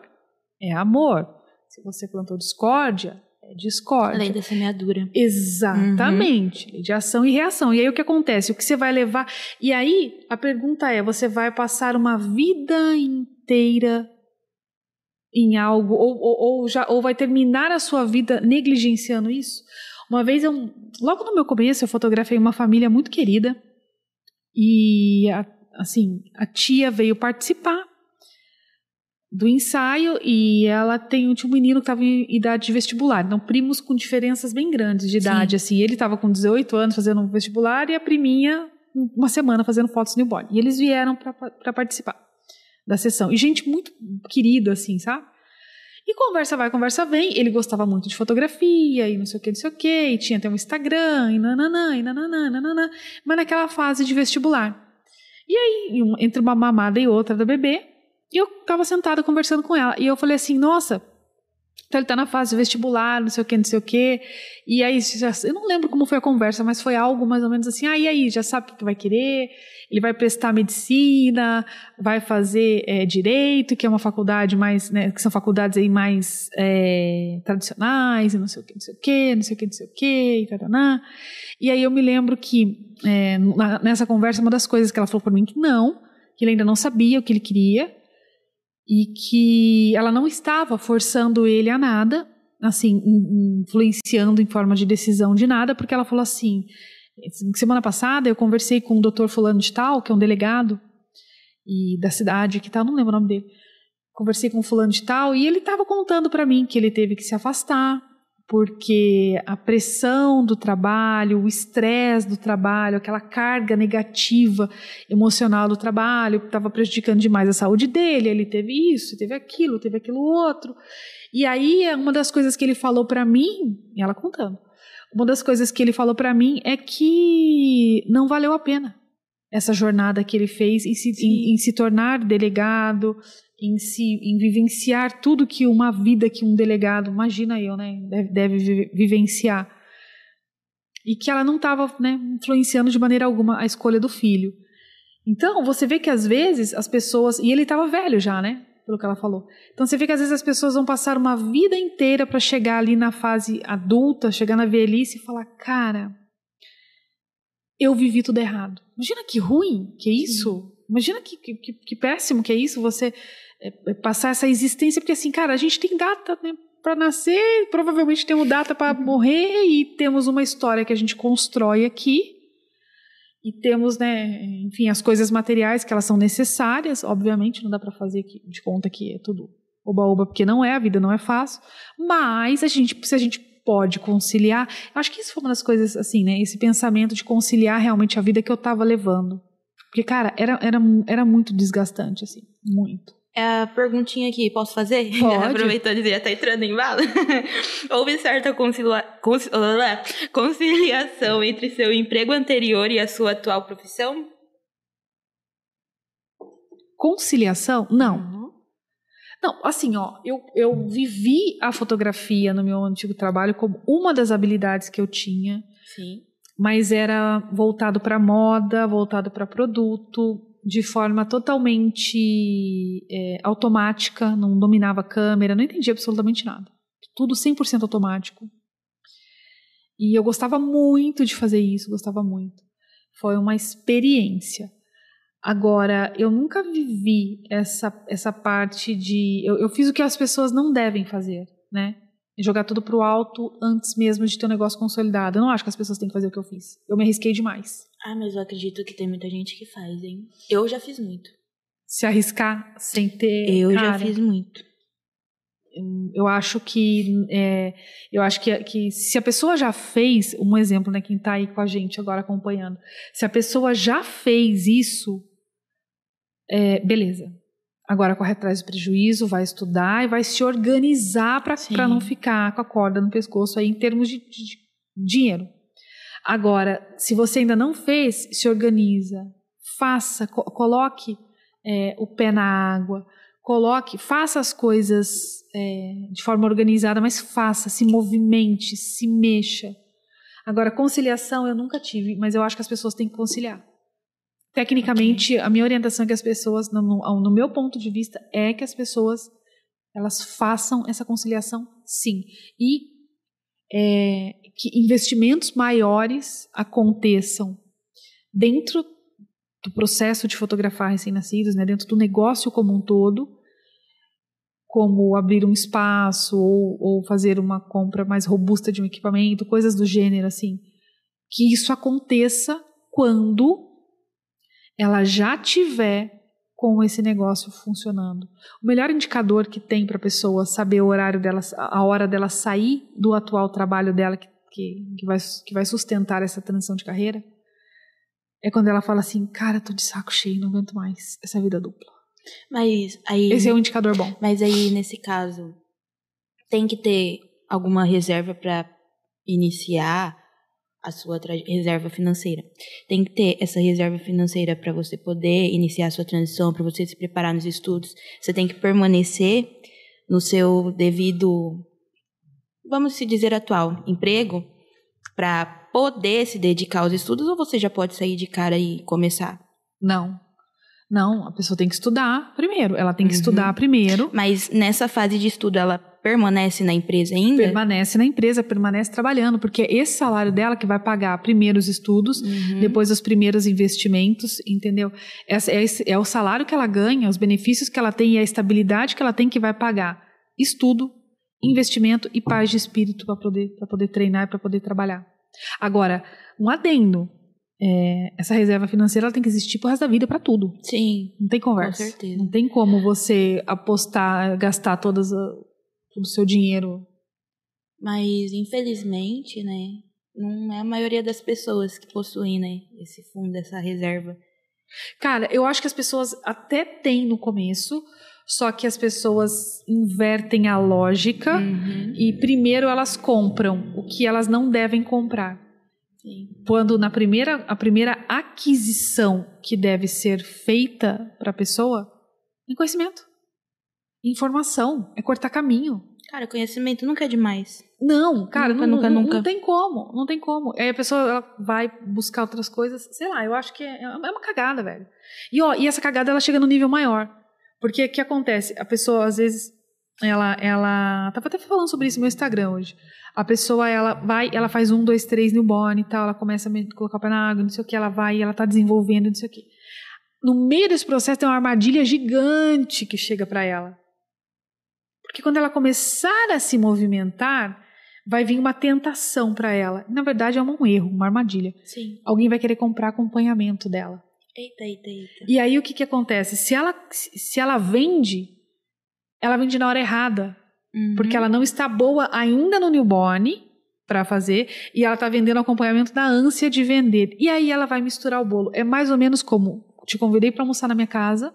é amor. Se você plantou discórdia, é discórdia. Lei da semeadura. Exatamente. Uhum. De ação e reação. E aí o que acontece? O que você vai levar. E aí a pergunta é: você vai passar uma vida inteira em algo, ou, ou, ou, já, ou vai terminar a sua vida negligenciando isso? Uma vez, eu, logo no meu começo, eu fotografei uma família muito querida. E, a, assim, a tia veio participar do ensaio e ela tem tinha um menino que estava em idade de vestibular, então primos com diferenças bem grandes de idade, Sim. assim, ele estava com 18 anos fazendo um vestibular e a priminha uma semana fazendo fotos newborn. E eles vieram para participar da sessão. E gente muito querida assim, sabe? E conversa vai, conversa vem. Ele gostava muito de fotografia e não sei o que, não sei o que, e tinha até um Instagram e nananã, e nananã, nananã, mas naquela fase de vestibular. E aí, entre uma mamada e outra da bebê, eu estava sentada conversando com ela. E eu falei assim, nossa, então ele está na fase vestibular, não sei o que, não sei o que. E aí, eu não lembro como foi a conversa, mas foi algo mais ou menos assim, ah, e aí, já sabe o que vai querer? Ele vai prestar medicina, vai fazer é, direito, que é uma faculdade mais, né, que são faculdades aí mais é, tradicionais, e não sei o que, não sei o que, não sei o que, não sei o que, e taraná. E aí eu me lembro que é, nessa conversa, uma das coisas que ela falou para mim que não, que ele ainda não sabia o que ele queria, e que ela não estava forçando ele a nada, assim, influenciando em forma de decisão de nada, porque ela falou assim: semana passada eu conversei com o doutor Fulano de Tal, que é um delegado e da cidade que tal, não lembro o nome dele. Conversei com o Fulano de Tal e ele estava contando para mim que ele teve que se afastar porque a pressão do trabalho, o estresse do trabalho, aquela carga negativa emocional do trabalho estava prejudicando demais a saúde dele. Ele teve isso, teve aquilo, teve aquilo outro. E aí, uma das coisas que ele falou para mim, ela contando, uma das coisas que ele falou para mim é que não valeu a pena essa jornada que ele fez em se, em, em se tornar delegado, em se em vivenciar tudo que uma vida que um delegado, imagina eu, né, deve, deve vivenciar. E que ela não estava né, influenciando de maneira alguma a escolha do filho. Então, você vê que às vezes as pessoas. E ele estava velho já, né? Pelo que ela falou. Então, você vê que às vezes as pessoas vão passar uma vida inteira para chegar ali na fase adulta, chegar na velhice e falar: cara, eu vivi tudo errado. Imagina que ruim que é isso. Imagina que, que, que, péssimo que é isso, você é, é, passar essa existência, porque assim, cara, a gente tem data né, para nascer, provavelmente temos data para uhum. morrer e temos uma história que a gente constrói aqui. E temos, né, enfim, as coisas materiais que elas são necessárias, obviamente não dá para fazer de conta que é tudo oba-oba, porque não é, a vida não é fácil, mas a gente, se a gente pode conciliar. Acho que isso foi uma das coisas, assim, né? Esse pensamento de conciliar realmente a vida que eu estava levando. Porque, cara, era, era, era muito desgastante, assim, muito. É a perguntinha aqui, posso fazer? Pode. Aproveitando que já tá entrando em bala. Houve certa concilia... conci- conciliação entre seu emprego anterior e a sua atual profissão? Conciliação? Não. Uhum. Não, assim, ó, eu, eu vivi a fotografia no meu antigo trabalho como uma das habilidades que eu tinha, Sim. mas era voltado para moda, voltado para produto, de forma totalmente é, automática, não dominava a câmera, não entendia absolutamente nada. Tudo 100% automático. E eu gostava muito de fazer isso, gostava muito. Foi uma experiência. Agora, eu nunca vivi essa, essa parte de. Eu, eu fiz o que as pessoas não devem fazer, né? Jogar tudo pro alto antes mesmo de ter um negócio consolidado. Eu não acho que as pessoas têm que fazer o que eu fiz. Eu me arrisquei demais. Ah, mas eu acredito que tem muita gente que faz, hein? Eu já fiz muito. Se arriscar sem ter. Eu já cara, fiz muito. Eu acho que. é, eu acho que, que se a pessoa já fez. Um exemplo, né? Quem tá aí com a gente agora acompanhando. Se a pessoa já fez isso, é, beleza. Agora corre atrás do prejuízo, vai estudar e vai se organizar para não ficar com a corda no pescoço aí em termos de, de- de dinheiro. Agora, se você ainda não fez, se organiza, faça, co- coloque é, o pé na água, coloque, faça as coisas é, de forma organizada, mas faça, se movimente, se mexa. Agora, conciliação eu nunca tive, mas eu acho que as pessoas têm que conciliar. Tecnicamente, a minha orientação é que as pessoas, no, no- no meu ponto de vista, é que as pessoas elas façam essa conciliação, sim. E é, que investimentos maiores aconteçam dentro do processo de fotografar recém-nascidos, né, dentro do negócio como um todo, como abrir um espaço ou, ou fazer uma compra mais robusta de um equipamento, coisas do gênero assim, que isso aconteça quando ela já tiver com esse negócio funcionando. O melhor indicador que tem para a pessoa saber o horário dela, a hora dela sair do atual trabalho dela que, que, que, vai, que vai sustentar essa transição de carreira é quando ela fala assim, cara, tô de saco cheio, não aguento mais essa vida dupla. Mas aí. Esse é um indicador bom. Mas aí, nesse caso, tem que ter alguma reserva para iniciar a sua reserva financeira. Tem que ter essa reserva financeira para você poder iniciar a sua transição, para você se preparar nos estudos. Você tem que permanecer no seu devido, vamos se dizer, atual emprego, para poder se dedicar aos estudos, ou você já pode sair de cara e começar? Não. Não, a pessoa tem que estudar primeiro. Ela tem que Uhum. estudar primeiro. Mas nessa fase de estudo, ela permanece na empresa ainda? Permanece na empresa, permanece trabalhando, porque é esse salário dela que vai pagar primeiro os estudos, Uhum. depois os primeiros investimentos, entendeu? É, esse- é o salário que ela ganha, os benefícios que ela tem e a estabilidade que ela tem que vai pagar. Estudo, investimento e paz de espírito para poder, pra poder treinar e para poder trabalhar. Agora, um adendo. é, essa reserva financeira ela tem que existir pro resto da vida para tudo. Sim, Não tem conversa. Com certeza. Não tem como você apostar, gastar todas todo o seu dinheiro. mas infelizmente, né, não é a maioria das pessoas que possuem, né, esse fundo, essa reserva. Cara, eu acho que as pessoas até têm no começo, só que as pessoas invertem a lógica Uhum. e primeiro elas compram o que elas não devem comprar. Sim. Quando na primeira, a primeira aquisição que deve ser feita para a pessoa é conhecimento, informação, é cortar caminho. Cara, conhecimento nunca é demais. Não, cara, Nunca, não, nunca, não, nunca. não tem como, não tem como. Aí a pessoa ela vai buscar outras coisas, sei lá, eu acho que é, é uma cagada, velho. E, ó, e essa cagada ela chega no nível maior. Porque o que acontece? A pessoa, às vezes, ela, ela. Tava até falando sobre isso no meu Instagram hoje. A pessoa, ela vai, ela faz um, dois, três newborn e tal, ela começa a colocar o pé na água, não sei o que, ela vai e ela tá desenvolvendo, não sei o que. No meio desse processo tem uma armadilha gigante que chega para ela. Porque quando ela começar a se movimentar, vai vir uma tentação para ela. Na verdade, é um erro, uma armadilha. Sim. Alguém vai querer comprar acompanhamento dela. Eita, eita, eita. E aí o que, que acontece? Se ela, se ela vende, ela vende na hora errada. Uhum. Porque ela não está boa ainda no newborn para fazer e ela tá vendendo acompanhamento da ânsia de vender. E aí ela vai misturar o bolo. É mais ou menos como te convidei para almoçar na minha casa,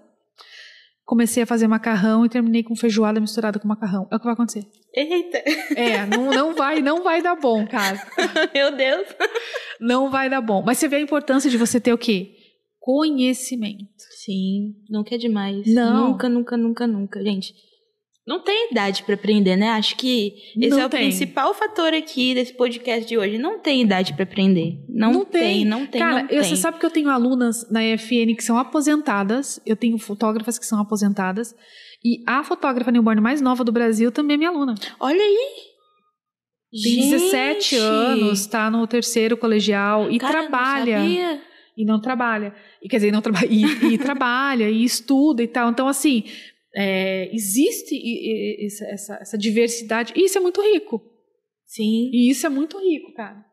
comecei a fazer macarrão e terminei com feijoada misturada com macarrão. É o que vai acontecer. Eita! É, não, não vai, não vai dar bom, cara. Meu Deus! Não vai dar bom. Mas você vê a importância de você ter o quê? Conhecimento. Sim, nunca é demais. Não. Nunca, nunca, nunca, nunca. Gente, não tem idade pra aprender, né? Acho que esse Não é o tem. principal fator aqui desse podcast de hoje. Não tem idade pra aprender. Não, Não tem, tem. não tem, Cara, não eu- tem. você sabe que eu tenho alunas na EFN que são aposentadas, eu tenho fotógrafas que são aposentadas, e a fotógrafa newborn mais nova do Brasil também é minha aluna. Olha aí! Tem 17 Gente! anos, tá no terceiro colegial e Cara, não trabalha. sabia. E não trabalha. E, quer dizer, não trabalha. E, e trabalha, e estuda e tal. Então, assim, é, existe essa, essa, diversidade. E isso é muito rico. Sim. E isso é muito rico, cara.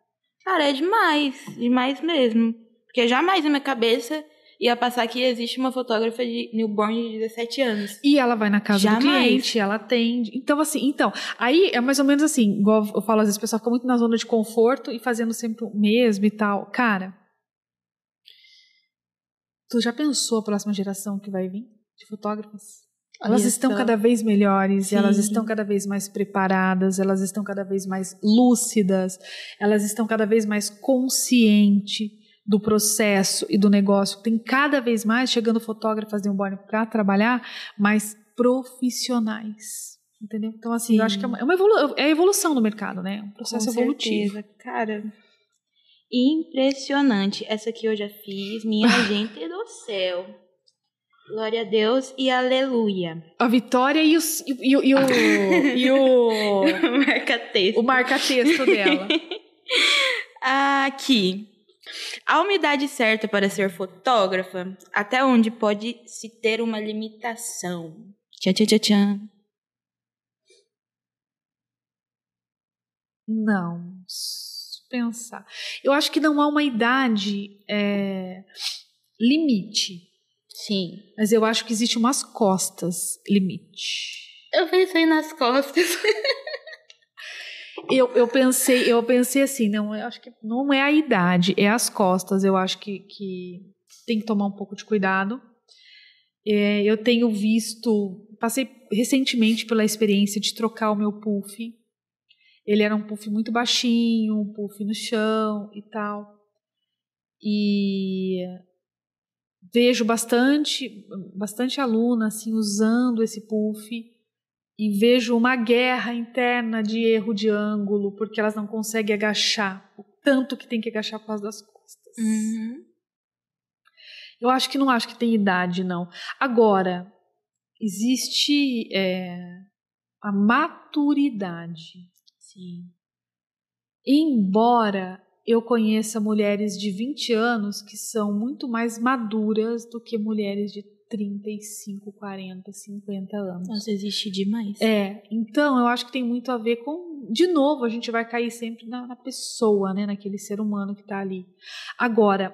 Cara, é demais. Demais mesmo. Porque jamais na minha cabeça ia passar que existe uma fotógrafa de newborn de 17 anos. E ela vai na casa Jamais. do cliente, ela atende. Então, assim, então, aí é mais ou menos assim, igual eu falo, às vezes o pessoal fica muito na zona de conforto e fazendo sempre o mesmo e tal. Cara, tu já pensou a próxima geração que vai vir de fotógrafas? Elas Olha estão só. cada vez melhores, elas Sim. estão cada vez mais preparadas, elas estão cada vez mais lúcidas, elas estão cada vez mais conscientes do processo e do negócio. Tem cada vez mais chegando fotógrafas de um para trabalhar, mais profissionais. Entendeu? Então, assim, Sim. eu acho que é uma, é uma evolu é a evolução do mercado, né? Um processo Com evolutivo. certeza, cara. Impressionante. Essa aqui eu já fiz. Minha gente do céu. Glória a Deus e aleluia. A Vitória e, os, e, e, o- e o, e o, Marca texto. o marca-texto dela. Aqui. A umidade certa para ser fotógrafa, até onde pode se ter uma limitação? Tchan, tchan, tchan, tchan. Não, pensar. Eu acho que não há uma idade é, limite, Sim. mas eu acho que existe umas costas limite. Eu pensei nas costas. Eu, eu pensei, eu pensei assim, não, eu acho que não é a idade, é as costas. Eu acho que, que tem que tomar um pouco de cuidado. É, eu tenho visto, passei recentemente pela experiência de trocar o meu puff. Ele era um puff muito baixinho, um puff no chão e tal. E vejo bastante, bastante aluna assim usando esse puff e vejo uma guerra interna de erro de ângulo, porque elas não conseguem agachar o tanto que tem que agachar por causa das costas. Uhum. Eu acho que não acho que tem idade, não. Agora, existe é, a maturidade. Sim. Embora eu conheça mulheres de 20 anos que são muito mais maduras do que mulheres de 35, 40, 50 anos. Nossa, existe demais. É, então eu acho que tem muito a ver com. De novo, a gente vai cair sempre na, na pessoa, né? Naquele ser humano que está ali. Agora,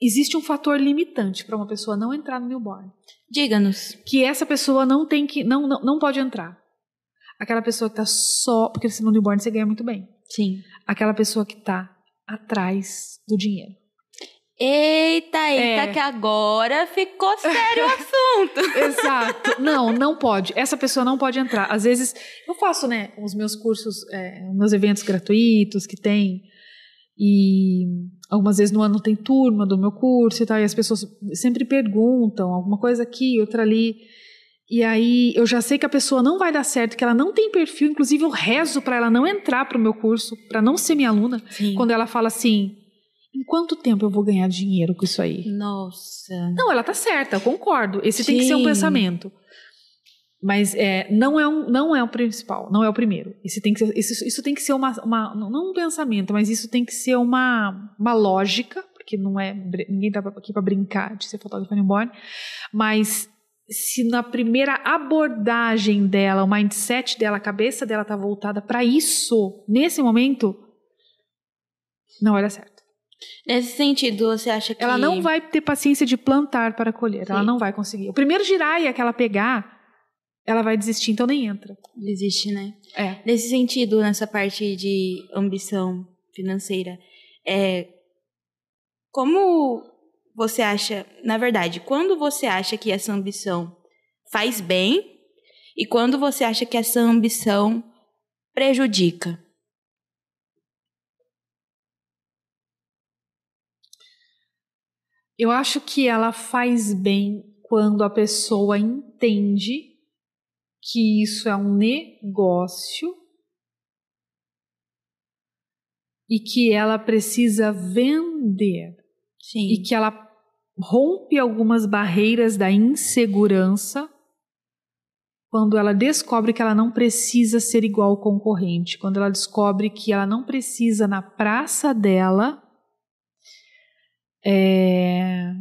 existe um fator limitante para uma pessoa não entrar no newborn. Diga-nos. Que essa pessoa não tem que. não, não, não pode entrar. Aquela pessoa que está só. Porque se no newborn você ganha muito bem. Sim. Aquela pessoa que está atrás do dinheiro. Eita, eita, É. que agora ficou sério o assunto. Exato. Não, não pode. Essa pessoa não pode entrar. Às vezes, eu faço, né, os meus cursos, é, os meus eventos gratuitos que tem. E algumas vezes no ano tem turma do meu curso e tal. E as pessoas sempre perguntam alguma coisa aqui, outra ali. E aí eu já sei que a pessoa não vai dar certo, que ela não tem perfil. Inclusive, eu rezo para ela não entrar para o meu curso, para não ser minha aluna. Sim. Quando ela fala assim: em quanto tempo eu vou ganhar dinheiro com isso aí? Nossa. Não, ela tá certa, eu concordo. Esse tem que ser um Sim. pensamento. Mas é, não, é um, não é o principal, não é o primeiro. Esse tem que ser, isso, isso tem que ser uma, uma- Não um pensamento, mas isso tem que ser uma, uma lógica, porque não é. Ninguém tá aqui para brincar de ser fotógrafo newborn. Mas se na primeira abordagem dela, o mindset dela, a cabeça dela tá voltada para isso, nesse momento, não vai dar certo. Nesse sentido, você acha que. Ela não vai ter paciência de plantar para colher. Ela Sim. não vai conseguir. O primeiro giraia que ela pegar, ela vai desistir, então nem entra. Desiste, né? É. Nesse sentido, nessa parte de ambição financeira, é como você acha, na verdade, quando você acha que essa ambição faz bem e quando você acha que essa ambição prejudica? Eu acho que ela faz bem quando a pessoa entende que isso é um negócio e que ela precisa vender Sim. e que ela rompe algumas barreiras da insegurança quando ela descobre que ela não precisa ser igual ao concorrente, quando ela descobre que ela não precisa na praça dela é,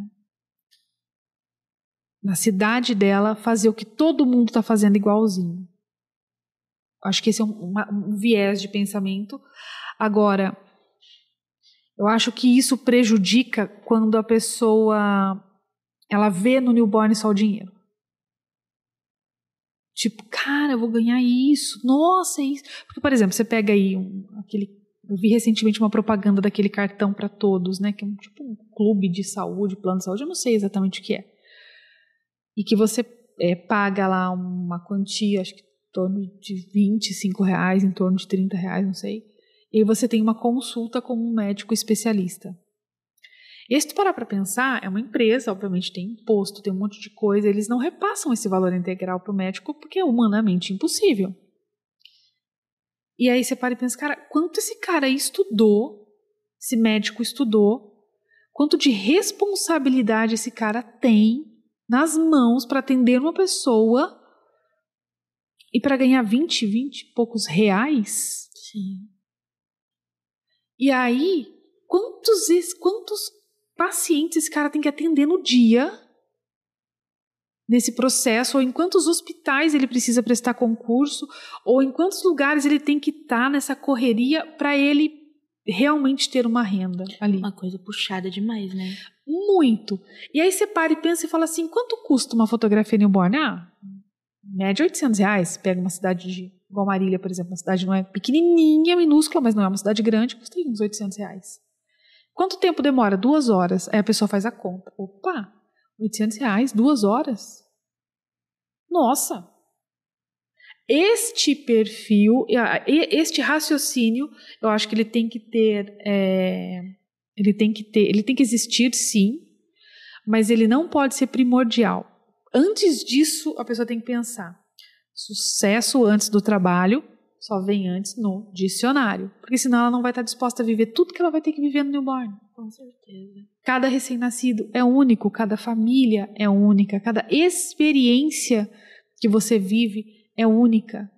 na cidade dela fazer o que todo mundo está fazendo igualzinho. Acho que esse é um, um viés de pensamento. Agora, eu acho que isso prejudica quando a pessoa ela vê no newborn só o dinheiro. Tipo, cara, eu vou ganhar isso. Nossa, é isso. Porque, por exemplo, você pega aí um, aquele. Eu vi recentemente uma propaganda daquele cartão para todos, né? Que é um, tipo um clube de saúde, plano de saúde, eu não sei exatamente o que é. E que você é, paga lá uma quantia, acho que em torno de 25 reais, em torno de 30 reais, não sei. E você tem uma consulta com um médico especialista. E se tu parar para pensar, é uma empresa, obviamente tem imposto, tem um monte de coisa, eles não repassam esse valor integral para o médico porque é humanamente impossível. E aí você para e pensa, cara, quanto esse cara estudou, esse médico estudou, quanto de responsabilidade esse cara tem nas mãos para atender uma pessoa e para ganhar 20, 20 e poucos reais? Sim. E aí, quantos, quantos pacientes esse cara tem que atender no dia nesse processo, ou em quantos hospitais ele precisa prestar concurso, ou em quantos lugares ele tem que estar tá nessa correria para ele realmente ter uma renda ali. Uma coisa puxada demais, né? Muito. E aí você para e pensa e fala assim, quanto custa uma fotografia newborn? Ah, média 800 reais. Pega uma cidade de, igual Marília, por exemplo, uma cidade não é pequenininha, minúscula, mas não é uma cidade grande, custa uns 800 reais. Quanto tempo demora? Duas horas. Aí a pessoa faz a conta. Opa, 800 reais, duas horas. Nossa! Este perfil, este raciocínio, eu acho que ele tem que ter, é, ele tem que ter, ele tem que existir sim, mas ele não pode ser primordial. Antes disso, a pessoa tem que pensar: sucesso antes do trabalho só vem antes no dicionário. Porque senão ela não vai estar disposta a viver tudo que ela vai ter que viver no newborn. Com certeza. Cada recém-nascido é único, cada família é única, cada experiência que você vive é única.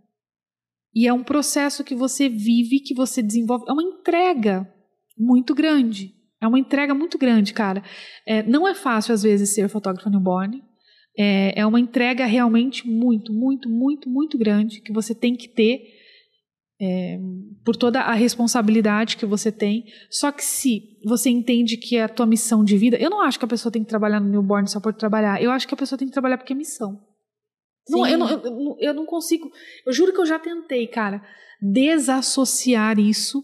E é um processo que você vive, que você desenvolve. É uma entrega muito grande. É uma entrega muito grande, cara. É, não é fácil, às vezes, ser fotógrafo newborn. É, é uma entrega realmente muito, muito, muito, muito grande que você tem que ter é, por toda a responsabilidade que você tem. Só que se você entende que é a tua missão de vida, eu não acho que a pessoa tem que trabalhar no newborn só por trabalhar. Eu acho que a pessoa tem que trabalhar porque é missão. Não, eu, não, eu, eu não consigo. Eu juro que eu já tentei, cara, desassociar isso,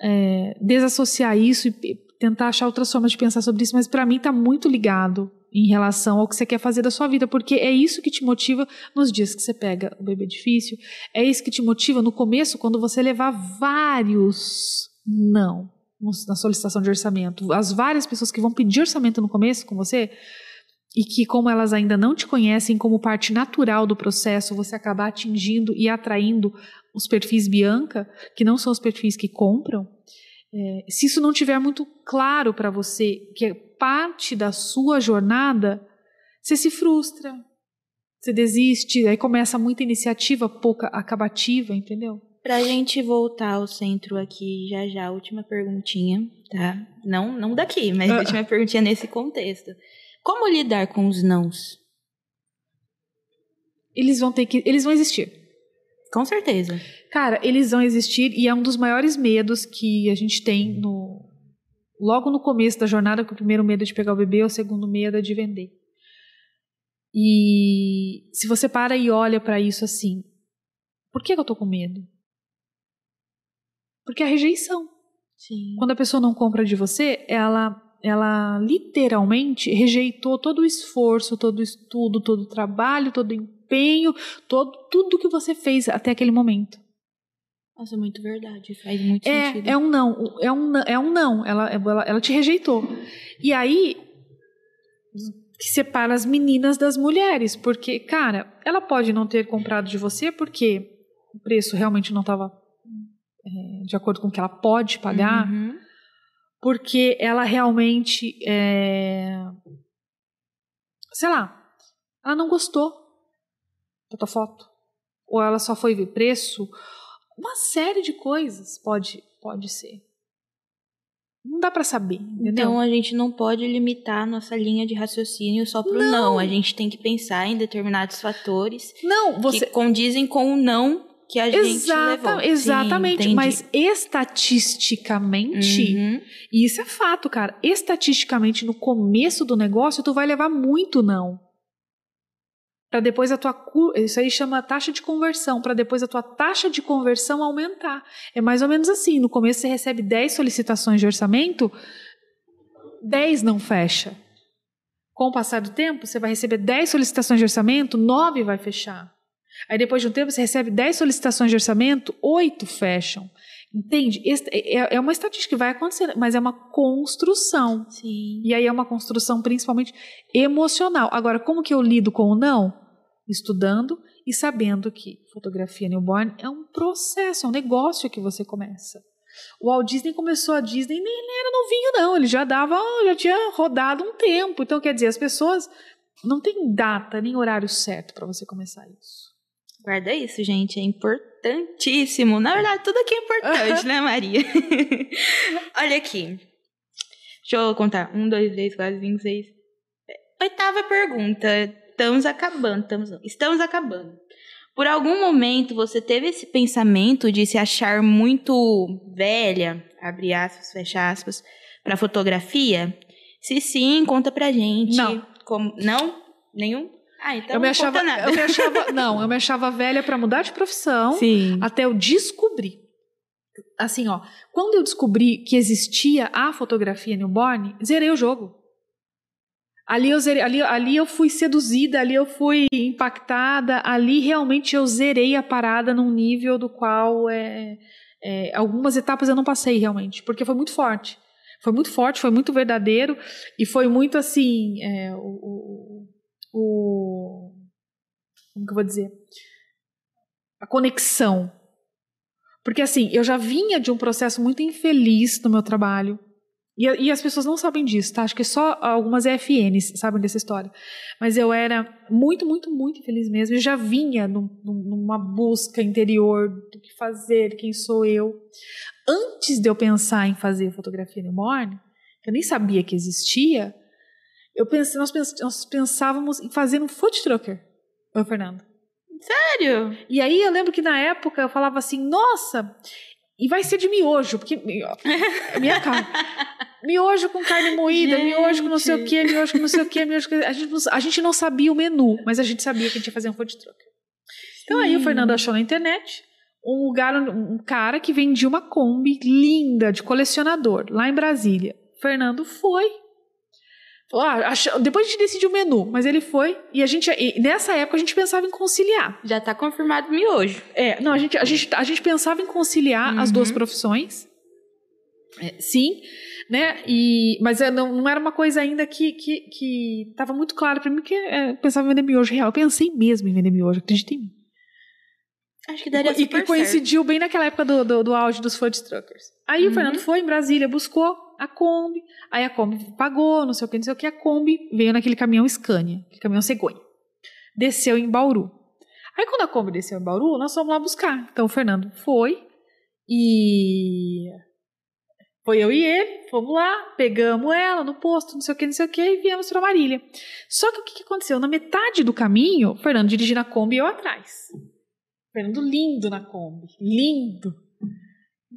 é, desassociar isso e tentar achar outras formas de pensar sobre isso, mas para mim tá muito ligado em relação ao que você quer fazer da sua vida, porque é isso que te motiva nos dias que você pega o bebê difícil, é isso que te motiva no começo quando você levar vários não na solicitação de orçamento, as várias pessoas que vão pedir orçamento no começo com você e que como elas ainda não te conhecem como parte natural do processo, você acabar atingindo e atraindo os perfis Bianca, que não são os perfis que compram, é, se isso não tiver muito claro para você, que é parte da sua jornada, você se frustra, você desiste, aí começa muita iniciativa, pouca acabativa, entendeu? Pra gente voltar ao centro aqui já já, última perguntinha, tá? Não, não daqui, mas a última perguntinha nesse contexto. Como lidar com os nãos? Eles vão ter que, eles vão existir. Com certeza. Cara, eles vão existir e é um dos maiores medos que a gente tem no logo no começo da jornada, que o primeiro medo é de pegar o bebê, o segundo medo é de vender. E se você para e olha para isso assim, por que, que eu tô com medo? Porque a rejeição. Sim. Quando a pessoa não compra de você, ela ela literalmente rejeitou todo o esforço, todo o estudo, todo o trabalho, todo o empenho, todo tudo que você fez até aquele momento. Nossa, muito verdade, faz muito É, sentido. é um não, é um, é um não. Ela, ela, ela te rejeitou. E aí que separa as meninas das mulheres, porque, cara, ela pode não ter comprado de você porque o preço realmente não estava de acordo com o que ela pode pagar, Uhum. porque ela realmente, é, sei lá, ela não gostou da tua foto, ou ela só foi ver preço, uma série de coisas pode pode ser. Não dá pra saber, entendeu? Então a gente não pode limitar a nossa linha de raciocínio só pro não. A gente tem que pensar em determinados fatores não, você que condizem com o não que a gente Exata- levou. Sim, exatamente, entendi. mas estatisticamente, Uhum. e isso é fato, cara. Estatisticamente, no começo do negócio, tu vai levar muito não. Pra depois a tua isso aí chama taxa de conversão, Pra depois a tua taxa de conversão aumentar. É mais ou menos assim, no começo você recebe 10 solicitações de orçamento, 10 não fecha. Com o passar do tempo, você vai receber 10 solicitações de orçamento, 9 vai fechar. Aí depois de um tempo você recebe 10 solicitações de orçamento, 8 fecham. Entende? Esta- É é uma estatística que vai acontecer, mas é uma construção. Sim. E aí é uma construção principalmente emocional. Agora, como que eu lido com o não? Estudando e sabendo que fotografia newborn é um processo, é um negócio que você começa. O Walt Disney começou a Disney, nem ele era novinho, não. Ele já dava, já tinha rodado um tempo. Então, quer dizer, as pessoas não têm data nem horário certo para você começar isso. Guarda isso, gente. É importantíssimo. Na verdade, tudo aqui é importante, né, Maria? Olha aqui. Deixa eu contar. Um, dois, três, quatro, cinco, seis. Oitava pergunta. Estamos acabando. Estamos, estamos acabando. Por algum momento você teve esse pensamento de se achar muito velha, abre aspas, fecha aspas, para fotografia? Se sim, conta pra gente. Não. Como, não? Nenhum? Ah, então eu me não achava, eu me achava, não, eu me achava velha para mudar de profissão. Sim. até eu descobrir. Assim, ó, quando eu descobri que existia a fotografia newborn, zerei o jogo. Ali eu, zerei, ali, ali eu fui seduzida, ali eu fui impactada, ali realmente eu zerei a parada num nível do qual é, é, algumas etapas eu não passei realmente, porque foi muito forte. Foi muito forte, foi muito verdadeiro e foi muito assim. é, o, o, o- Como que eu vou dizer? A conexão porque assim, eu já vinha de um processo muito infeliz no meu trabalho. E, e as pessoas não sabem disso, tá? Acho que só algumas EFNs sabem dessa história. Mas eu era muito, muito, muito infeliz mesmo. Eu já vinha num- num- numa busca interior do que fazer, quem sou eu. Antes de eu pensar em fazer fotografia newborn, que eu nem sabia que existia, eu pensei, nós, pens- nós pensávamos em fazer um food trucker. Oi, Fernando. Sério? E aí eu lembro que na época eu falava assim, nossa, e vai ser de miojo, porque minha cara. Miojo com carne moída, miojo com não sei o que, miojo com não sei o que, miojo com... A gente, não, a gente não sabia o menu, mas a gente sabia que a gente ia fazer um food truck. Então aí o. Fernando achou na internet um lugar, um cara que vendia uma Kombi linda de colecionador, lá em Brasília. Fernando foi. Ah, depois a gente decidiu o menu, mas ele foi e a gente e nessa época a gente pensava em conciliar. Já tá confirmado miojo. É, não, a gente, a gente, a gente pensava em conciliar as duas Uhum. profissões. É, sim, né? E, mas é, não, não era uma coisa ainda que que, que tava muito claro para mim que é, eu pensava em vender miojo real. Eu pensei mesmo em vender miojo, acredita em mim. Acho que daria E super que coincidiu bem naquela época do, do, do auge dos food truckers. Aí Uhum. o Fernando foi em Brasília, buscou a Kombi, aí a Kombi pagou, não sei o que, não sei o que, a Kombi veio naquele caminhão Scania, aquele caminhão cegonha. Desceu em Bauru. Aí quando a Kombi desceu em Bauru, nós fomos lá buscar. Então o Fernando foi e foi eu e ele, fomos lá, pegamos ela no posto, não sei o que, não sei o que, e viemos para Marília. Só que o que aconteceu? Na metade do caminho, o Fernando dirigindo a Kombi e eu atrás. Fernando lindo na Kombi, lindo.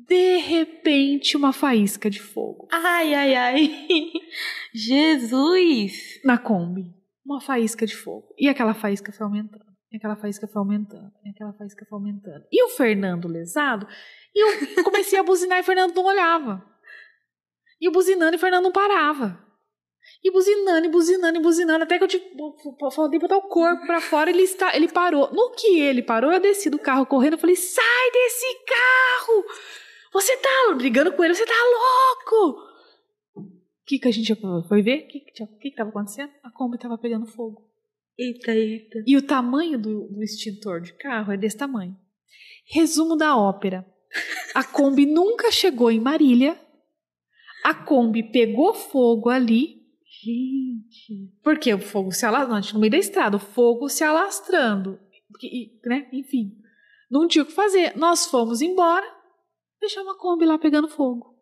De repente, uma faísca de fogo Ai, ai, ai. Jesus! na Kombi. uma faísca de fogo. E aquela faísca foi aumentando. E aquela faísca foi aumentando. E aquela faísca foi aumentando. E o Fernando lesado, e eu comecei a buzinar e o Fernando não olhava. E o buzinando e o Fernando não parava. E buzinando, e buzinando, e buzinando, até que eu tipo, falei botar o corpo pra fora, ele, está, ele parou. No que ele parou, eu desci do carro correndo, eu falei, sai desse carro! Você tá brigando com ele, você tá louco! O que, que a gente foi ver? O que, que, que, que tava acontecendo? A Kombi tava pegando fogo. Eita, eita. E o tamanho do, do extintor de carro é desse tamanho. Resumo da ópera. A Kombi nunca chegou em Marília. A Kombi pegou fogo ali. Gente. Porque o fogo se alastrando, no meio da estrada, o fogo se alastrando. E, né? Enfim. Não tinha o que fazer. Nós fomos embora, deixamos a Kombi lá pegando fogo.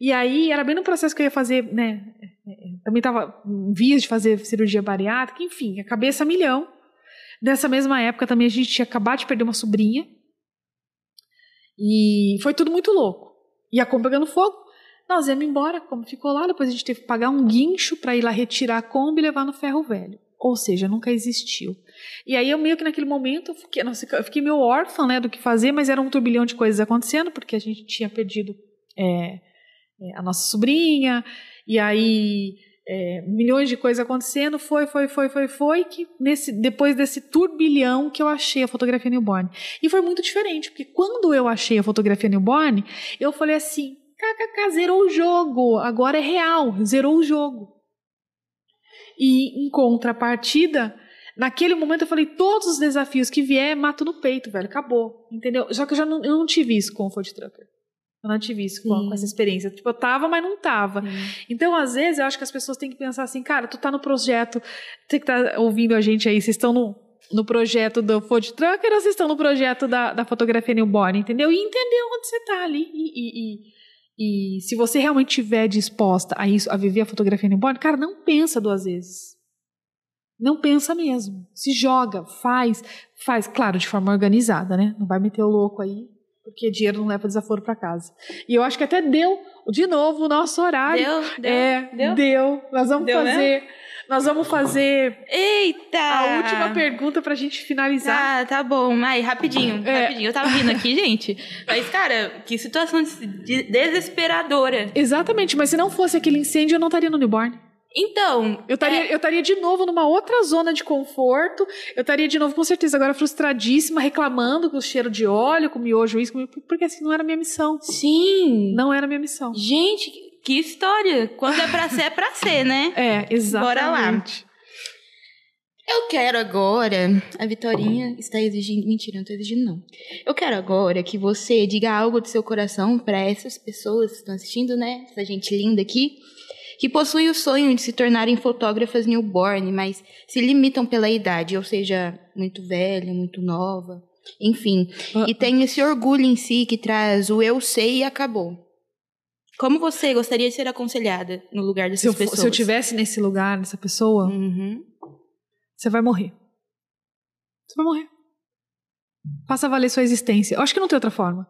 E aí, era bem no processo que eu ia fazer, né? Também estava em vias de fazer cirurgia bariátrica, enfim, a cabeça milhão. Nessa mesma época também a gente tinha acabado de perder uma sobrinha. E foi tudo muito louco. E a Kombi pegando fogo, nós íamos embora, como ficou lá, depois a gente teve que pagar um guincho para ir lá retirar a Kombi e levar no ferro velho. Ou seja, nunca existiu. E aí eu meio que naquele momento fiquei, nossa, eu fiquei meio órfã né, do que fazer, mas era um turbilhão de coisas acontecendo, porque a gente tinha perdido é, é, a nossa sobrinha, e aí é, milhões de coisas acontecendo, foi, foi, foi, foi, foi, que nesse, depois desse turbilhão que eu achei a fotografia newborn. E foi muito diferente, porque quando eu achei a fotografia newborn, eu falei assim, kkk, zerou o jogo, agora é real, zerou o jogo. E em contrapartida, naquele momento eu falei, todos os desafios que vier, mato no peito, velho, acabou, entendeu? Só que eu já não, eu não tive isso com o Food Trucker. Eu não tive isso com, com, essa experiência. Tipo, eu tava, mas não tava. Sim. Então, às vezes, eu acho que as pessoas têm que pensar assim, cara, tu tá no projeto, você que tá ouvindo a gente aí, vocês estão no, no projeto do Food Trucker ou vocês estão no projeto da, da fotografia newborn, entendeu? E entender onde você tá ali. E, e, e, e se você realmente estiver disposta a isso, a viver a fotografia newborn, cara, não pensa duas vezes. Não pensa mesmo. Se joga, faz, faz, claro, de forma organizada, né? Não vai meter o louco aí porque dinheiro não leva desaforo para casa. E eu acho que até deu, de novo, o nosso horário. Deu, deu, é, deu. deu. Nós vamos deu, fazer. Né? Nós vamos fazer. Eita! A última pergunta pra gente finalizar. Ah, tá bom. Aí, rapidinho, é. rapidinho. Eu tava rindo aqui, gente. Mas, cara, que situação desesperadora. Exatamente, mas se não fosse aquele incêndio, eu não estaria no newborn. Então. Eu estaria, é... eu estaria de novo numa outra zona de conforto. Eu estaria de novo, com certeza, agora frustradíssima, reclamando com o cheiro de óleo, com miojo, isso, porque assim não era minha missão. Sim. Não era minha missão. Gente, que história. Quando é pra ser, é pra ser, né? É, exatamente. Bora lá. Eu quero agora. A Vitorinha está exigindo. Mentira, não estou exigindo, não. Eu quero agora que você diga algo do seu coração para essas pessoas que estão assistindo, né? Essa gente linda aqui que possuem o sonho de se tornarem fotógrafas newborn, mas se limitam pela idade, ou seja, muito velha, muito nova, enfim. Uh, e tem esse orgulho em si que traz o eu sei e acabou. Como você gostaria de ser aconselhada no lugar dessas se eu, pessoas? Se eu tivesse nesse lugar, nessa pessoa, uhum. você vai morrer. Você vai morrer. Faça valer sua existência. Eu acho que não tem outra forma.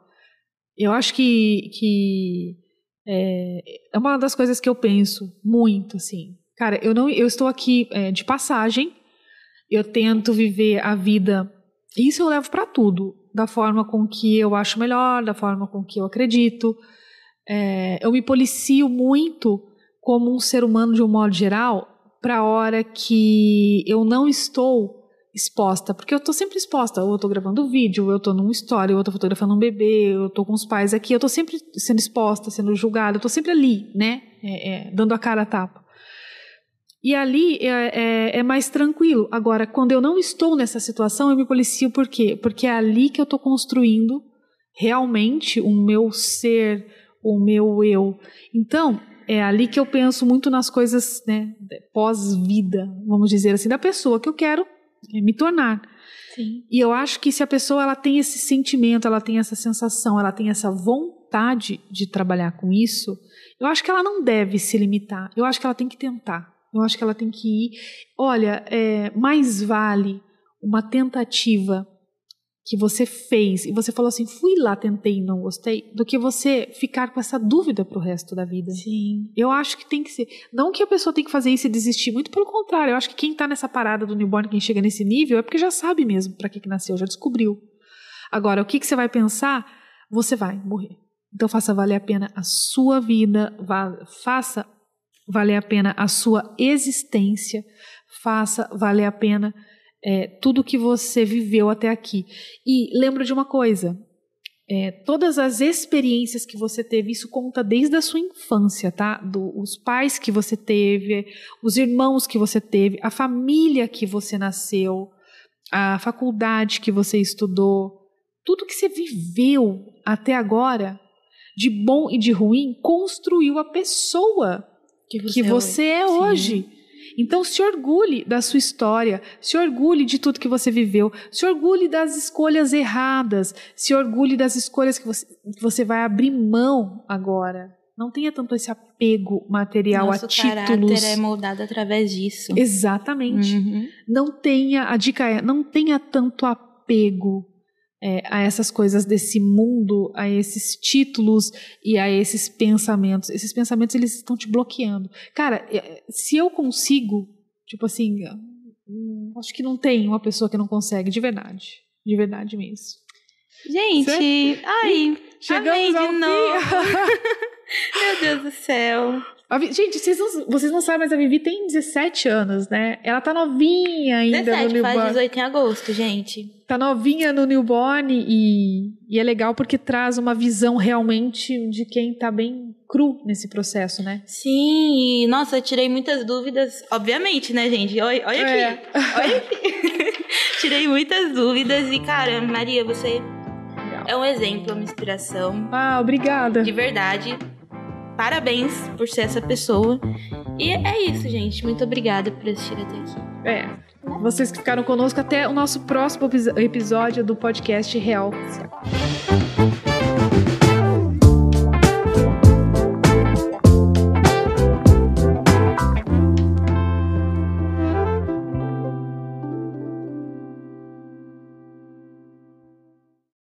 Eu acho que, que é, é uma das coisas que eu penso muito, assim. Cara, eu não, eu estou aqui é, de passagem. Eu tento viver a vida. Isso eu levo para tudo, da forma com que eu acho melhor, da forma com que eu acredito. É, eu me policio muito como um ser humano de um modo geral para a hora que eu não estou exposta, porque eu tô sempre exposta, ou eu tô gravando vídeo, ou eu tô num story, ou eu tô fotografando um bebê, ou eu tô com os pais aqui, eu tô sempre sendo exposta, sendo julgada, eu tô sempre ali, né, é, é, dando a cara a tapa. E ali é, é, é, mais tranquilo. Agora, quando eu não estou nessa situação, eu me policio por quê? Porque é ali que eu tô construindo realmente o meu ser, o meu eu. Então, é ali que eu penso muito nas coisas né, pós-vida, vamos dizer assim, da pessoa que eu quero é me tornar. Sim. E eu acho que se a pessoa ela tem esse sentimento, ela tem essa sensação, ela tem essa vontade de trabalhar com isso, eu acho que ela não deve se limitar. Eu acho que ela tem que tentar. Eu acho que ela tem que ir. Olha, é, mais vale uma tentativa que você fez e você falou assim, fui lá, tentei e não gostei, do que você ficar com essa dúvida pro resto da vida. Sim. Eu acho que tem que ser. Não que a pessoa tem que fazer isso e desistir, muito pelo contrário. Eu acho que quem tá nessa parada do newborn, quem chega nesse nível, é porque já sabe mesmo para que, que nasceu, já descobriu. Agora, o que, que você vai pensar? Você vai morrer. Então faça valer a pena a sua vida, faça valer a pena a sua existência, faça valer a pena é, tudo que você viveu até aqui. E lembra de uma coisa: é, todas as experiências que você teve, isso conta desde a sua infância, tá? Do, os pais que você teve, os irmãos que você teve, a família que você nasceu, a faculdade que você estudou, tudo que você viveu até agora, de bom e de ruim, construiu a pessoa que você, que você é hoje. Então se orgulhe da sua história, se orgulhe de tudo que você viveu, se orgulhe das escolhas erradas, se orgulhe das escolhas que você, que você vai abrir mão agora. Não tenha tanto esse apego material Nosso a títulos. caráter é moldado através disso. Exatamente. Uhum. Não tenha, a dica é, não tenha tanto apego é, a essas coisas desse mundo, a esses títulos e a esses pensamentos. Esses pensamentos eles estão te bloqueando. Cara, é, se eu consigo, tipo assim, hum, acho que não tem uma pessoa que não consegue, de verdade, de verdade mesmo. Gente, certo? ai, chegamos amei de novo. Meu Deus do céu. Gente, vocês não, vocês não sabem, mas a Vivi tem 17 anos, né? Ela tá novinha ainda 17, no newborn. faz 18 em agosto, gente. Tá novinha no newborn e, e é legal porque traz uma visão realmente de quem tá bem cru nesse processo, né? Sim, nossa, eu tirei muitas dúvidas, obviamente, né, gente? Olha, olha aqui, É. olha aqui. tirei muitas dúvidas e, cara, Maria, você é um exemplo, uma inspiração, Ah, obrigada. de verdade. Parabéns por ser essa pessoa. E é isso, gente. Muito obrigada por assistir até aqui. É. Vocês que ficaram conosco até o nosso próximo epi- episódio do podcast Real Oficial.